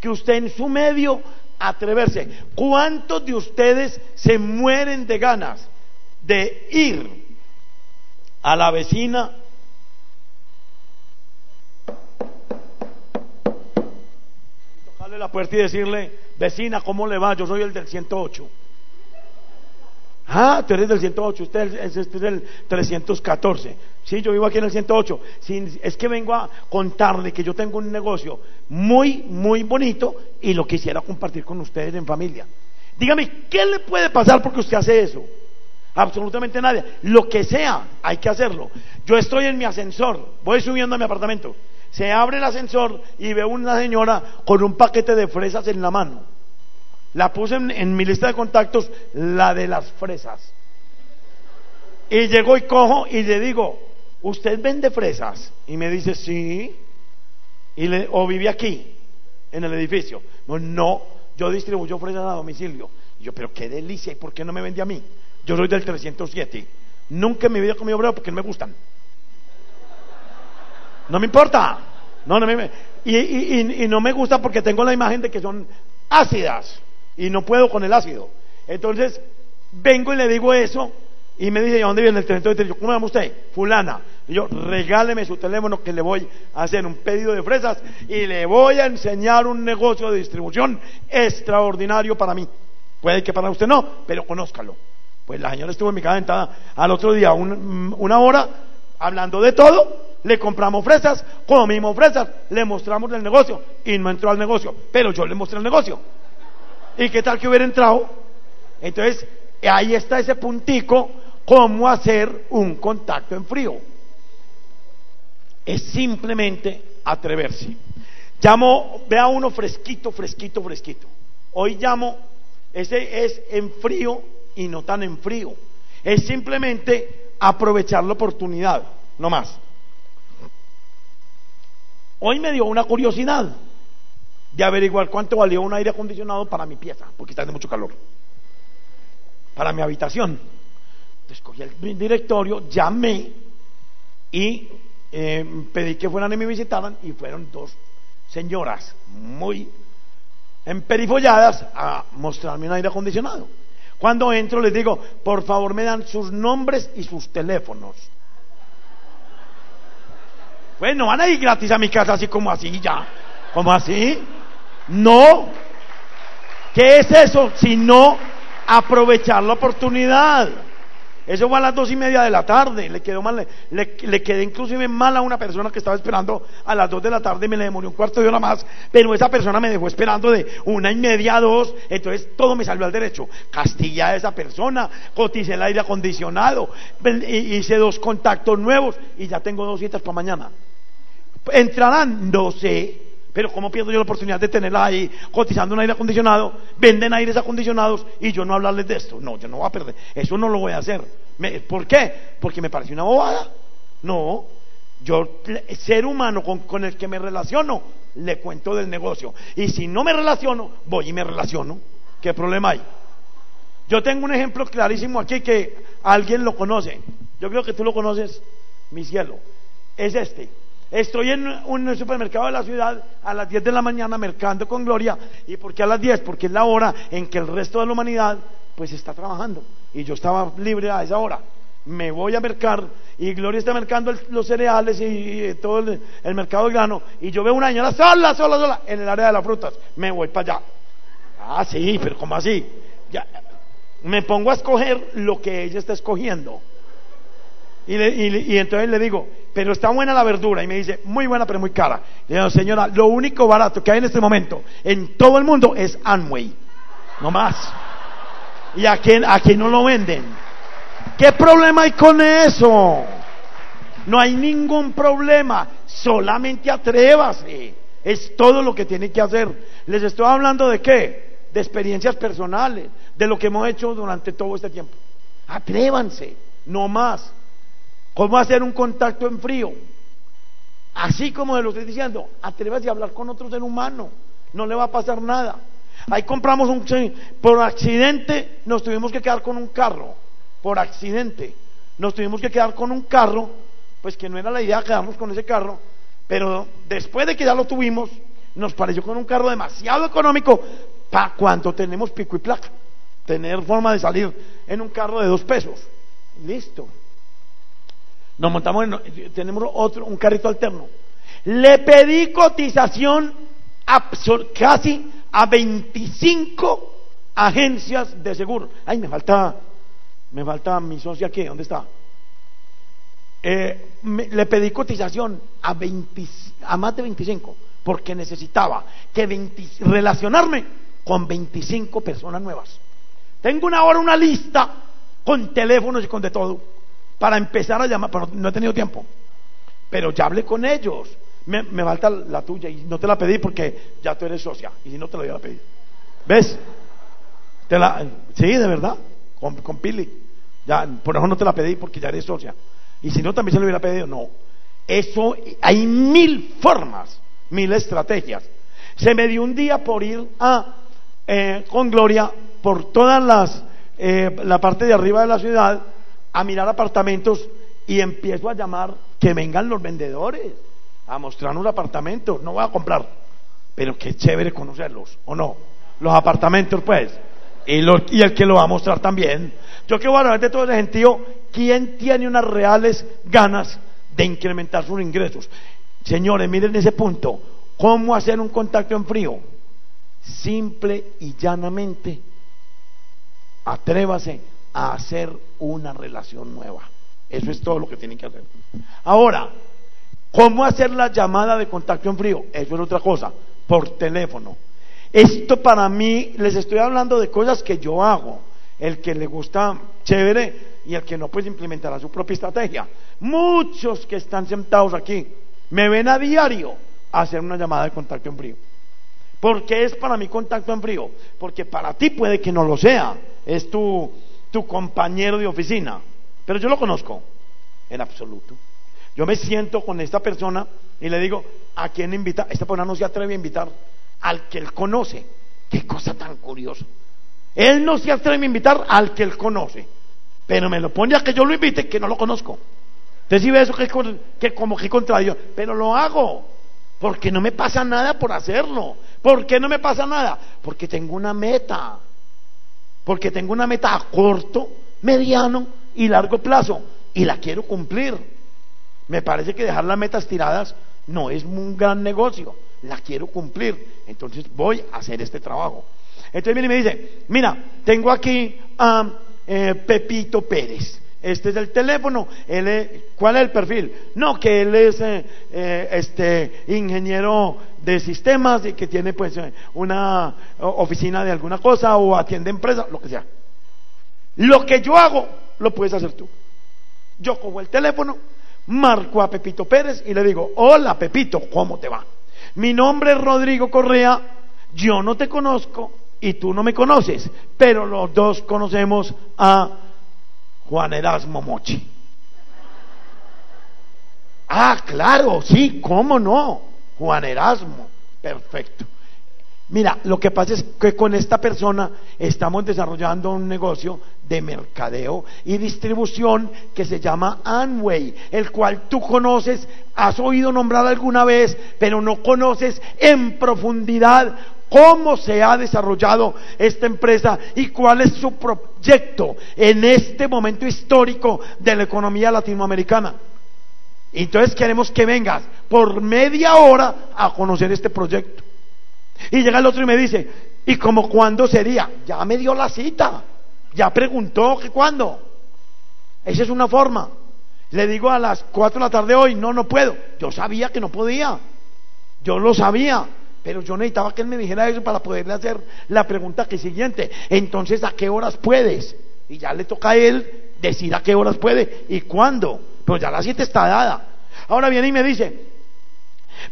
S3: que usted en su medio atreverse. ¿Cuántos de ustedes se mueren de ganas de ir a la vecina la puerta y decirle, vecina, ¿cómo le va? Yo soy el del 108. Ah, tú eres del 108, usted es, este es del 314. Sí, yo vivo aquí en el 108. es que vengo a contarle que yo tengo un negocio muy, muy bonito y lo quisiera compartir con ustedes en familia. Dígame, ¿qué le puede pasar porque usted hace eso? Absolutamente nada. Lo que sea, hay que hacerlo. Yo estoy en mi ascensor, voy subiendo a mi apartamento. Se abre el ascensor y veo una señora con un paquete de fresas en la mano. La puse en, mi lista de contactos, la de las fresas. Y llego y cojo y le digo, ¿usted vende fresas? Y me dice, sí. Y le, ¿O vive aquí, en el edificio? No, yo distribuyo fresas a domicilio. Y yo, pero qué delicia, ¿y por qué no me vende a mí? Yo soy del 307. Nunca en mi vida he comido porque no me gustan. No me importa. No, no me, y, y, no me gusta porque tengo la imagen de que son ácidas y no puedo con el ácido. Entonces, vengo y le digo eso y me dice, ¿y dónde viene el 307? Yo, ¿cómo llama usted? Fulana. Y yo, regáleme su teléfono que le voy a hacer un pedido de fresas y le voy a enseñar un negocio de distribución extraordinario para mí. Puede que para usted no, pero conózcalo. Pues la señora estuvo en mi casa al otro día una hora hablando de todo. Le compramos fresas, comimos fresas, le mostramos el negocio y no entró al negocio, pero yo le mostré el negocio. ¿Y qué tal que hubiera entrado? Entonces, ahí está ese puntico, cómo hacer un contacto en frío. Es simplemente atreverse. Llamo, vea uno fresquito, fresquito, fresquito. Hoy llamo, ese es en frío y no tan en frío. Es simplemente aprovechar la oportunidad, no más. Hoy me dio una curiosidad de averiguar cuánto valía un aire acondicionado para mi pieza, porque está de mucho calor, para mi habitación. Entonces cogí el directorio, llamé y eh, pedí que fueran y me visitaran y fueron dos señoras muy emperifolladas a mostrarme un aire acondicionado. Cuando entro les digo, por favor me dan sus nombres y sus teléfonos. Bueno, van a ir gratis a mi casa así como así ya. ¿Como así? No. ¿Qué es eso? Sino aprovechar la oportunidad. Eso fue a las dos y media de la tarde. Le quedó mal, le, le, quedé inclusive mal a una persona que estaba esperando a las dos de la tarde me le demoré un cuarto de hora más. Pero esa persona me dejó esperando de una y media a dos. Entonces todo me salió al derecho. Castilla a esa persona, coticé el aire acondicionado, hice dos contactos nuevos y ya tengo dos citas para mañana. ¿Entrarán? No sé. Pero ¿cómo pierdo yo la oportunidad de tenerla ahí cotizando un aire acondicionado? Venden aires acondicionados y yo no hablarles de esto. No, yo no voy a perder. Eso no lo voy a hacer. ¿Por qué? Porque me parece una bobada. No, yo, ser humano con, con el que me relaciono, le cuento del negocio. Y si no me relaciono, voy y me relaciono. ¿Qué problema hay? Yo tengo un ejemplo clarísimo aquí que alguien lo conoce. Yo creo que tú lo conoces, mi cielo. Es este. Estoy en un supermercado de la ciudad a las 10 de la mañana mercando con Gloria. ¿Y por qué a las 10? Porque es la hora en que el resto de la humanidad pues está trabajando. Y yo estaba libre a esa hora. Me voy a mercar y Gloria está mercando los cereales y, todo el, mercado de grano. Y yo veo una señora sola, sola, sola en el área de las frutas. Me voy para allá. Ah, sí, pero ¿cómo así? Ya, me pongo a escoger lo que ella está escogiendo. Y, entonces le digo, pero está buena la verdura. Y me dice, muy buena, pero muy cara. Y le digo, señora, lo único barato que hay en este momento en todo el mundo es Amway. No más. Y aquí, aquí no lo venden. ¿Qué problema hay con eso? No hay ningún problema. Solamente atrévase. Es todo lo que tiene que hacer. Les estoy hablando de qué? De experiencias personales, de lo que hemos hecho durante todo este tiempo. Atrévanse, no más. ¿Cómo hacer un contacto en frío? Así como de lo estoy diciendo, atrévase a hablar con otro ser humano, no le va a pasar nada. Ahí compramos un... Por accidente nos tuvimos que quedar con un carro, por accidente. Nos tuvimos que quedar con un carro, pues que no era la idea quedarnos con ese carro, pero después de que ya lo tuvimos, nos pareció con un carro demasiado económico para cuando tenemos pico y placa. Tener forma de salir en un carro de dos pesos. Listo. Nos montamos en, tenemos otro, un carrito alterno. Le pedí cotización casi a 25 agencias de seguro. Ay, me falta Me falta mi socia aquí, ¿dónde está? Eh, le pedí cotización a, 20, a más de 25 porque necesitaba que relacionarme con 25 personas nuevas. Tengo una hora, una lista con teléfonos y con de todo para empezar a llamar, pero no he tenido tiempo. Pero ya hablé con ellos. Me, falta la tuya y no te la pedí porque ya tú eres socia y si no te la iba a pedir. ¿Ves? Te la, sí, de verdad, con, Pili. Ya, por eso no te la pedí porque ya eres socia. Y si no, también se lo hubiera pedido. No. Eso, hay mil formas, mil estrategias. Se me dio un día por ir a, eh, con Gloria por todas las, eh, la parte de arriba de la ciudad a mirar apartamentos y empiezo a llamar que vengan los vendedores a mostrarnos apartamentos. No voy a comprar, pero qué chévere conocerlos, ¿o no? Los apartamentos, pues. Y, y el que lo va a mostrar también. Yo quiero hablar de todo ese gentío, ¿quién tiene unas reales ganas de incrementar sus ingresos? Señores, miren ese punto. ¿Cómo hacer un contacto en frío? Simple y llanamente, atrévase a hacer una relación nueva. Eso es todo lo que tienen que hacer. Ahora, ¿cómo hacer la llamada de contacto en frío? Eso es otra cosa, por teléfono. Esto para mí, les estoy hablando de cosas que yo hago. El que le gusta, chévere, y el que no, pues implementará su propia estrategia. Muchos que están sentados aquí me ven a diario hacer una llamada de contacto en frío. ¿Por qué es para mí contacto en frío? Porque para ti puede que no lo sea. Es tu, tu compañero de oficina. Pero yo lo conozco, en absoluto. Yo me siento con esta persona y le digo, ¿a quién invita? Esta persona no se atreve a invitar al que él conoce. Qué cosa tan curiosa. Él no se atreve a invitar al que él conoce, pero me lo pone a que yo lo invite que no lo conozco. Entonces si ve eso que, como que contrario, pero lo hago porque no me pasa nada por hacerlo. ¿Por qué no me pasa nada? Porque tengo una meta. Porque tengo una meta a corto, mediano y largo plazo y la quiero cumplir. Me parece que dejar las metas tiradas no es un gran negocio la quiero cumplir, entonces voy a hacer este trabajo. Entonces y me dice, mira, tengo aquí a eh, Pepito Pérez. Este es el teléfono. Él ¿Cuál es el perfil? No, que él es eh, eh, este ingeniero de sistemas y que tiene pues una oficina de alguna cosa o atiende empresa, lo que sea. Lo que yo hago, lo puedes hacer tú. Yo cojo el teléfono, marco a Pepito Pérez y le digo, hola Pepito, ¿cómo te va? Mi nombre es Rodrigo Correa, yo no te conozco y tú no me conoces, pero los dos conocemos a Juan Erasmo Mochi. Ah, claro, sí, cómo no, Juan Erasmo, perfecto. Mira, lo que pasa es que con esta persona estamos desarrollando un negocio de mercadeo y distribución que se llama Anway, el cual tú conoces, has oído nombrar alguna vez, pero no conoces en profundidad cómo se ha desarrollado esta empresa y cuál es su proyecto en este momento histórico de la economía latinoamericana. Entonces queremos que vengas por media hora a conocer este proyecto. Y llega el otro y me dice, ¿y como cuándo sería? Ya me dio la cita, ya preguntó que cuándo. Esa es una forma. Le digo a las 4 de la tarde hoy, no, no puedo. Yo sabía que no podía. Yo lo sabía. Pero yo necesitaba que él me dijera eso para poderle hacer la pregunta que siguiente. Entonces, ¿a qué horas puedes? Y ya le toca a él decir a qué horas puede y cuándo. Pero ya la cita está dada. Ahora viene y me dice,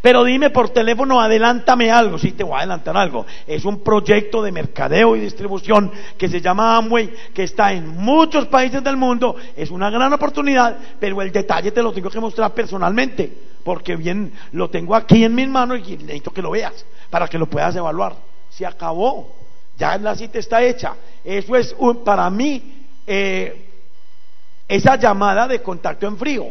S3: pero dime por teléfono, adelántame algo. Sí, te voy a adelantar algo. Es un proyecto de mercadeo y distribución que se llama Amway, que está en muchos países del mundo. Es una gran oportunidad, pero el detalle te lo tengo que mostrar personalmente, porque bien lo tengo aquí en mis manos y necesito que lo veas para que lo puedas evaluar. Se acabó. Ya la cita está hecha. Eso es para mí eh, esa llamada de contacto en frío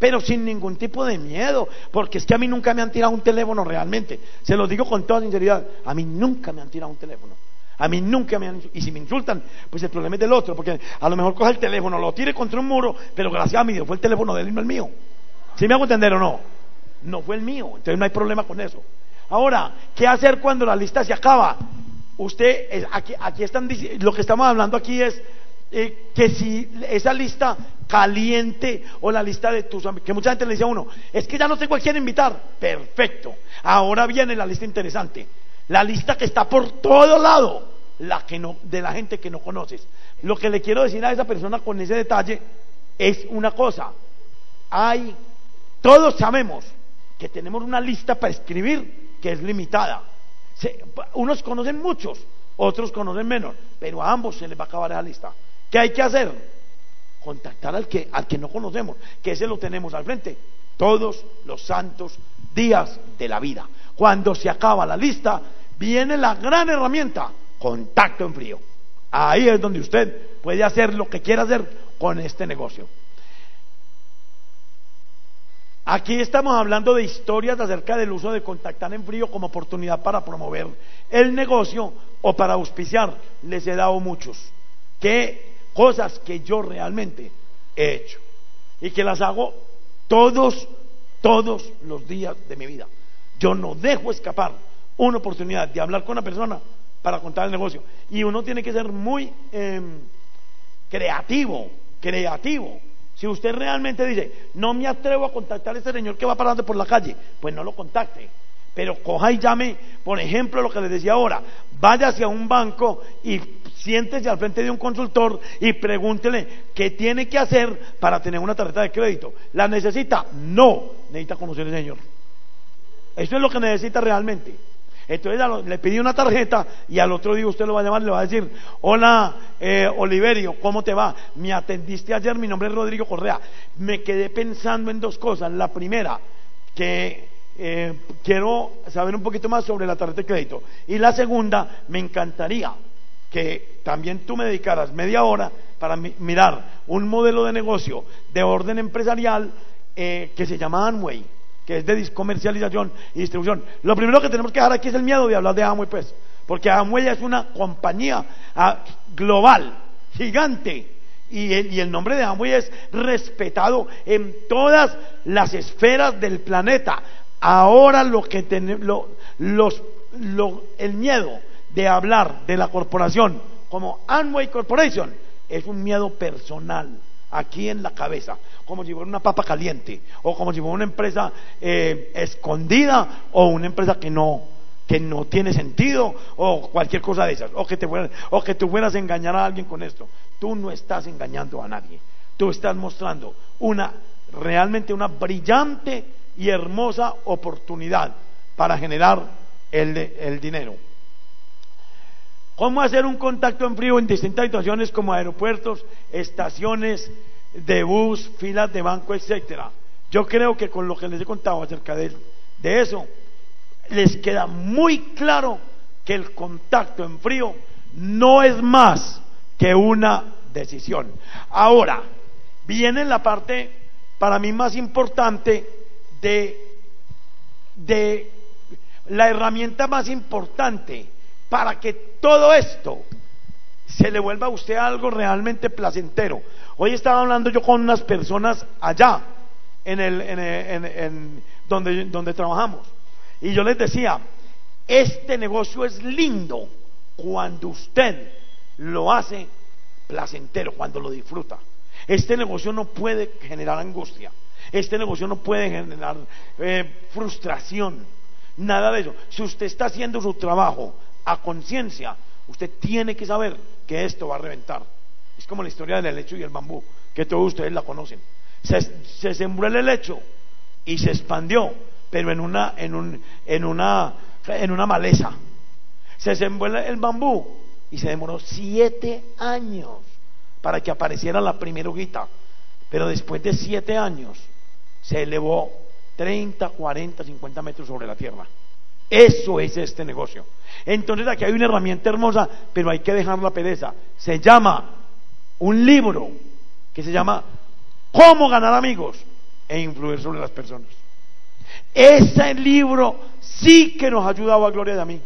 S3: pero sin ningún tipo de miedo, porque es que a mí nunca me han tirado un teléfono realmente. Se lo digo con toda sinceridad, a mí nunca me han tirado un teléfono. A mí nunca me han... Y si me insultan, pues el problema es del otro, porque a lo mejor coge el teléfono, lo tire contra un muro, pero gracias a mí fue el teléfono de él y no el mío. ¿Sí me hago entender o no? No fue el mío, entonces no hay problema con eso. Ahora, ¿qué hacer cuando la lista se acaba? Usted, aquí, aquí están, lo que estamos hablando aquí es eh, que si esa lista caliente o la lista de tus amigos, que mucha gente le dice a uno, es que ya no tengo a quién invitar. Perfecto. Ahora viene la lista interesante. La lista que está por todo lado, la que no, de la gente que no conoces. Lo que le quiero decir a esa persona con ese detalle es una cosa. Hay, todos sabemos que tenemos una lista para escribir que es limitada. unos conocen muchos, otros conocen menos, pero a ambos se les va a acabar esa lista. ¿Qué hay que hacer? Contactar al que, al que no conocemos, que ese lo tenemos al frente, todos los santos días de la vida. Cuando se acaba la lista, viene la gran herramienta, contacto en frío. Ahí es donde usted puede hacer lo que quiera hacer con este negocio. Aquí estamos hablando de historias acerca del uso de contactar en frío como oportunidad para promover el negocio o para auspiciar. Les he dado muchos. Que cosas que yo realmente he hecho y que las hago todos, todos los días de mi vida. Yo no dejo escapar una oportunidad de hablar con una persona para contar el negocio. Y uno tiene que ser muy em, creativo, creativo. Si usted realmente dice, no me atrevo a contactar a ese señor que va parando por la calle, pues no lo contacte. Pero coja y llame, por ejemplo, lo que les decía ahora, vaya hacia un banco y siéntese al frente de un consultor y pregúntele qué tiene que hacer para tener una tarjeta de crédito. ¿La necesita? No, necesita conocer al Señor. Eso es lo que necesita realmente. Entonces le pedí una tarjeta y al otro día usted lo va a llamar y le va a decir, hola eh, Oliverio, ¿cómo te va? Me atendiste ayer, mi nombre es Rodrigo Correa. Me quedé pensando en dos cosas. La primera, que eh, quiero saber un poquito más sobre la tarjeta de crédito. Y la segunda, me encantaría que también tú me dedicaras media hora para mirar un modelo de negocio de orden empresarial eh, que se llama Amway que es de comercialización y distribución. Lo primero que tenemos que dejar aquí es el miedo de hablar de Amway, pues, porque Amway es una compañía ah, global, gigante, y el, nombre de Amway es respetado en todas las esferas del planeta. Ahora lo que tenemos, el miedo de hablar de la corporación como Amway Corporation es un miedo personal aquí en la cabeza, como si fuera una papa caliente, o como si fuera una empresa eh, escondida, o una empresa que no, que no tiene sentido, o cualquier cosa de esas, o que, te fueras, o que tú fueras a engañar a alguien con esto. Tú no estás engañando a nadie, tú estás mostrando una, realmente una brillante y hermosa oportunidad para generar el, el dinero. ¿Cómo hacer un contacto en frío en distintas situaciones como aeropuertos, estaciones de bus, filas de banco, etcétera? Yo creo que con lo que les he contado acerca de, eso, les queda muy claro que el contacto en frío no es más que una decisión. Ahora, viene la parte para mí más importante de, de la herramienta más importante para que todo esto se le vuelva a usted algo realmente placentero. Hoy estaba hablando yo con unas personas allá, en el, en, donde, donde trabajamos, y yo les decía, este negocio es lindo cuando usted lo hace placentero, cuando lo disfruta. Este negocio no puede generar angustia, este negocio no puede generar eh, frustración, nada de eso. Si usted está haciendo su trabajo a conciencia, usted tiene que saber que esto va a reventar. Es como la historia del helecho y el bambú, que todos ustedes la conocen. Se, sembró el helecho y se expandió, pero en una, en, un, en una, en una maleza. Se sembró el, bambú y se demoró siete años para que apareciera la primera hojita. Pero después de siete años se elevó 30, 40, 50 metros sobre la tierra. Eso es este negocio. Entonces aquí hay una herramienta hermosa, pero hay que dejar la pereza. Se llama un libro que se llama Cómo ganar amigos e influir sobre las personas. Ese libro sí que nos ha ayudado a Gloria de a mí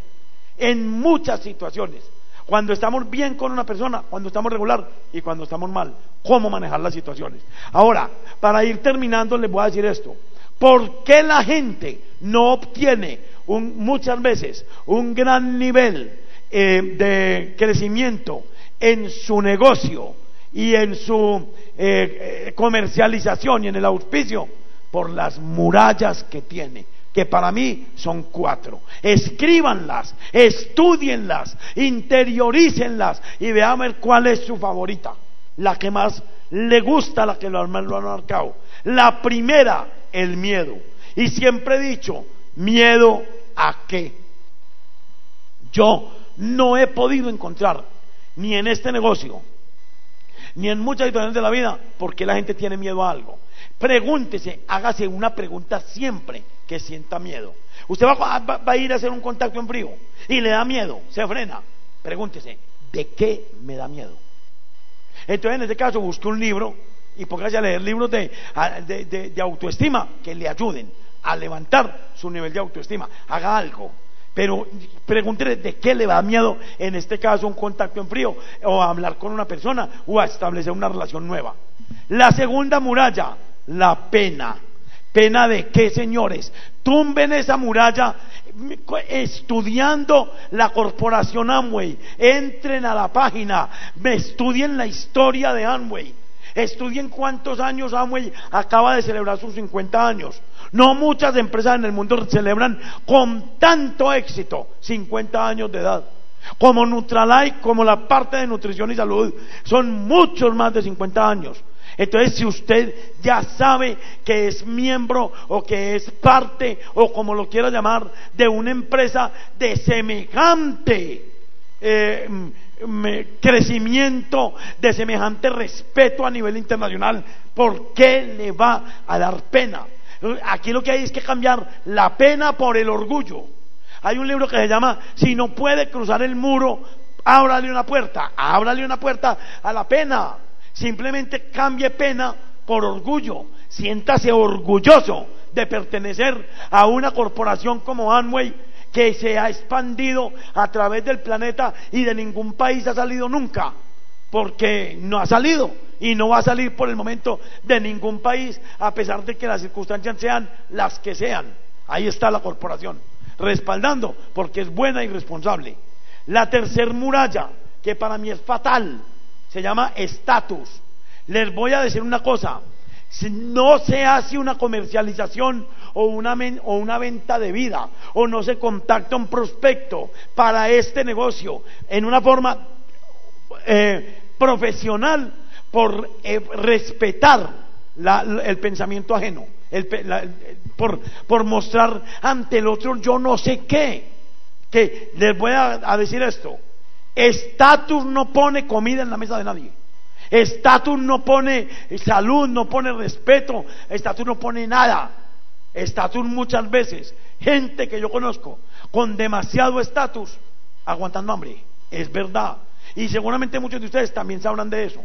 S3: en muchas situaciones. Cuando estamos bien con una persona, cuando estamos regular y cuando estamos mal. Cómo manejar las situaciones. Ahora, para ir terminando, les voy a decir esto. ¿Por qué la gente no obtiene muchas veces un gran nivel eh, de crecimiento en su negocio, y en su eh, eh, comercialización y en el auspicio por las murallas que tiene que para mí son cuatro. Escríbanlas, estudienlas, interiorícenlas y veamos cuál es su favorita, la que más le gusta, la que lo han marcado. La primera, el miedo. Y siempre he dicho, miedo a qué. Yo no he podido encontrar ni en este negocio, ni en muchas situaciones de la vida, porque la gente tiene miedo a algo. Pregúntese, hágase una pregunta siempre que sienta miedo. Usted va, a ir a hacer un contacto en frío y le da miedo, se frena. Pregúntese, ¿de qué me da miedo? Entonces, en este caso, busque un libro y póngase a leer libros de autoestima que le ayuden a levantar su nivel de autoestima. Haga algo. Pero pregúntele de qué le da miedo, en este caso, un contacto en frío, o a hablar con una persona, o a establecer una relación nueva. La segunda muralla, la pena. ¿Pena de qué, señores? Tumben esa muralla estudiando la corporación Amway. Entren a la página, estudien la historia de Amway. Estudien cuántos años Amway acaba de celebrar sus 50 años. No muchas empresas en el mundo celebran con tanto éxito 50 años de edad. Como Nutralife, como la parte de nutrición y salud, son muchos más de 50 años. Entonces, si usted ya sabe que es miembro o que es parte o como lo quiera llamar de una empresa de semejante eh, crecimiento, de semejante respeto a nivel internacional, ¿por qué le va a dar pena? Aquí lo que hay es que cambiar la pena por el orgullo. Hay un libro que se llama Si no puede cruzar el muro, ábrale una puerta, ábrale una puerta a la pena. Simplemente cambie pena por orgullo. Siéntase orgulloso de pertenecer a una corporación como Amway que se ha expandido a través del planeta y de ningún país ha salido nunca, porque no ha salido y no va a salir por el momento de ningún país, a pesar de que las circunstancias sean las que sean. Ahí está la corporación, respaldando, porque es buena y responsable. La tercer muralla, que para mí es fatal, se llama estatus. Les voy a decir una cosa, si no se hace una comercialización o una, o una venta de vida, o no se contacta un prospecto para este negocio en una forma eh, profesional por eh, respetar el pensamiento ajeno, por, por, mostrar ante el otro yo no sé qué, que les voy a decir esto, Estatus no pone comida en la mesa de nadie. Estatus no pone salud, no pone respeto. Estatus no pone nada. Estatus muchas veces, gente que yo conozco con demasiado estatus, aguantando hambre. Es verdad. Y seguramente muchos de ustedes también sabrán de eso.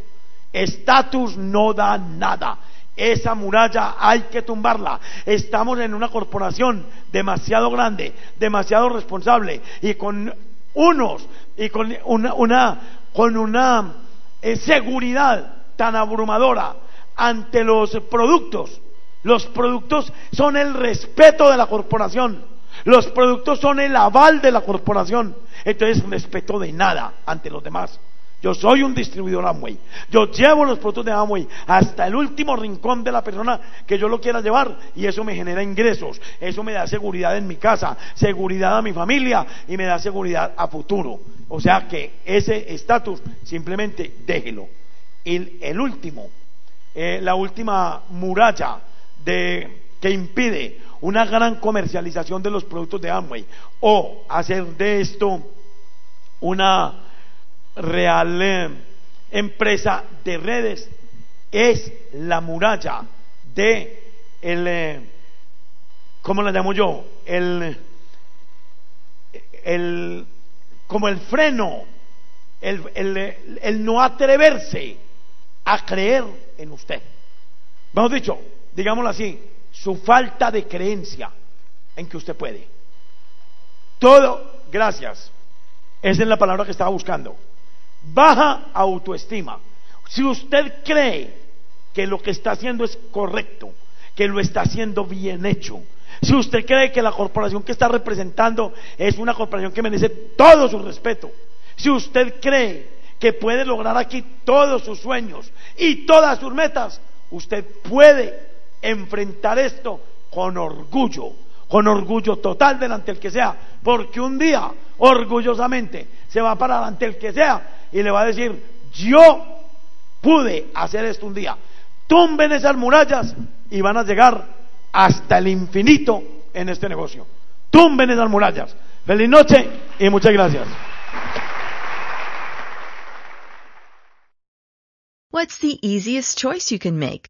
S3: Estatus no da nada. Esa muralla hay que tumbarla. Estamos en una corporación demasiado grande, demasiado responsable y con unos y con una, con una eh, seguridad tan abrumadora ante los productos. Los productos son el respeto de la corporación. Los productos son el aval de la corporación. Entonces, respeto de nada ante los demás. Yo soy un distribuidor Amway. Yo llevo los productos de Amway hasta el último rincón de la persona que yo lo quiera llevar y eso me genera ingresos. Eso me da seguridad en mi casa, seguridad a mi familia y me da seguridad a futuro. O sea que ese estatus simplemente déjelo. Y el último, eh, la última muralla de, que impide una gran comercialización de los productos de Amway o hacer de esto una real eh, empresa de redes es la muralla de el, eh, ¿cómo la llamo yo? El, el, como el freno, el, el, el no atreverse a creer en usted. Vamos dicho, digámoslo así, su falta de creencia en que usted puede. Todo, gracias. Esa es la palabra que estaba buscando baja autoestima. Si usted cree que lo que está haciendo es correcto, que lo está haciendo bien hecho, si usted cree que la corporación que está representando es una corporación que merece todo su respeto, si usted cree que puede lograr aquí todos sus sueños y todas sus metas, usted puede enfrentar esto con orgullo, con orgullo total delante del que sea, porque un día orgullosamente se va para delante del que sea y le va a decir, yo pude hacer esto un día. Tumben esas murallas y van a llegar hasta el infinito en este negocio. Tumben esas murallas. Feliz noche y muchas gracias.
S4: What's the easiest choice you can make?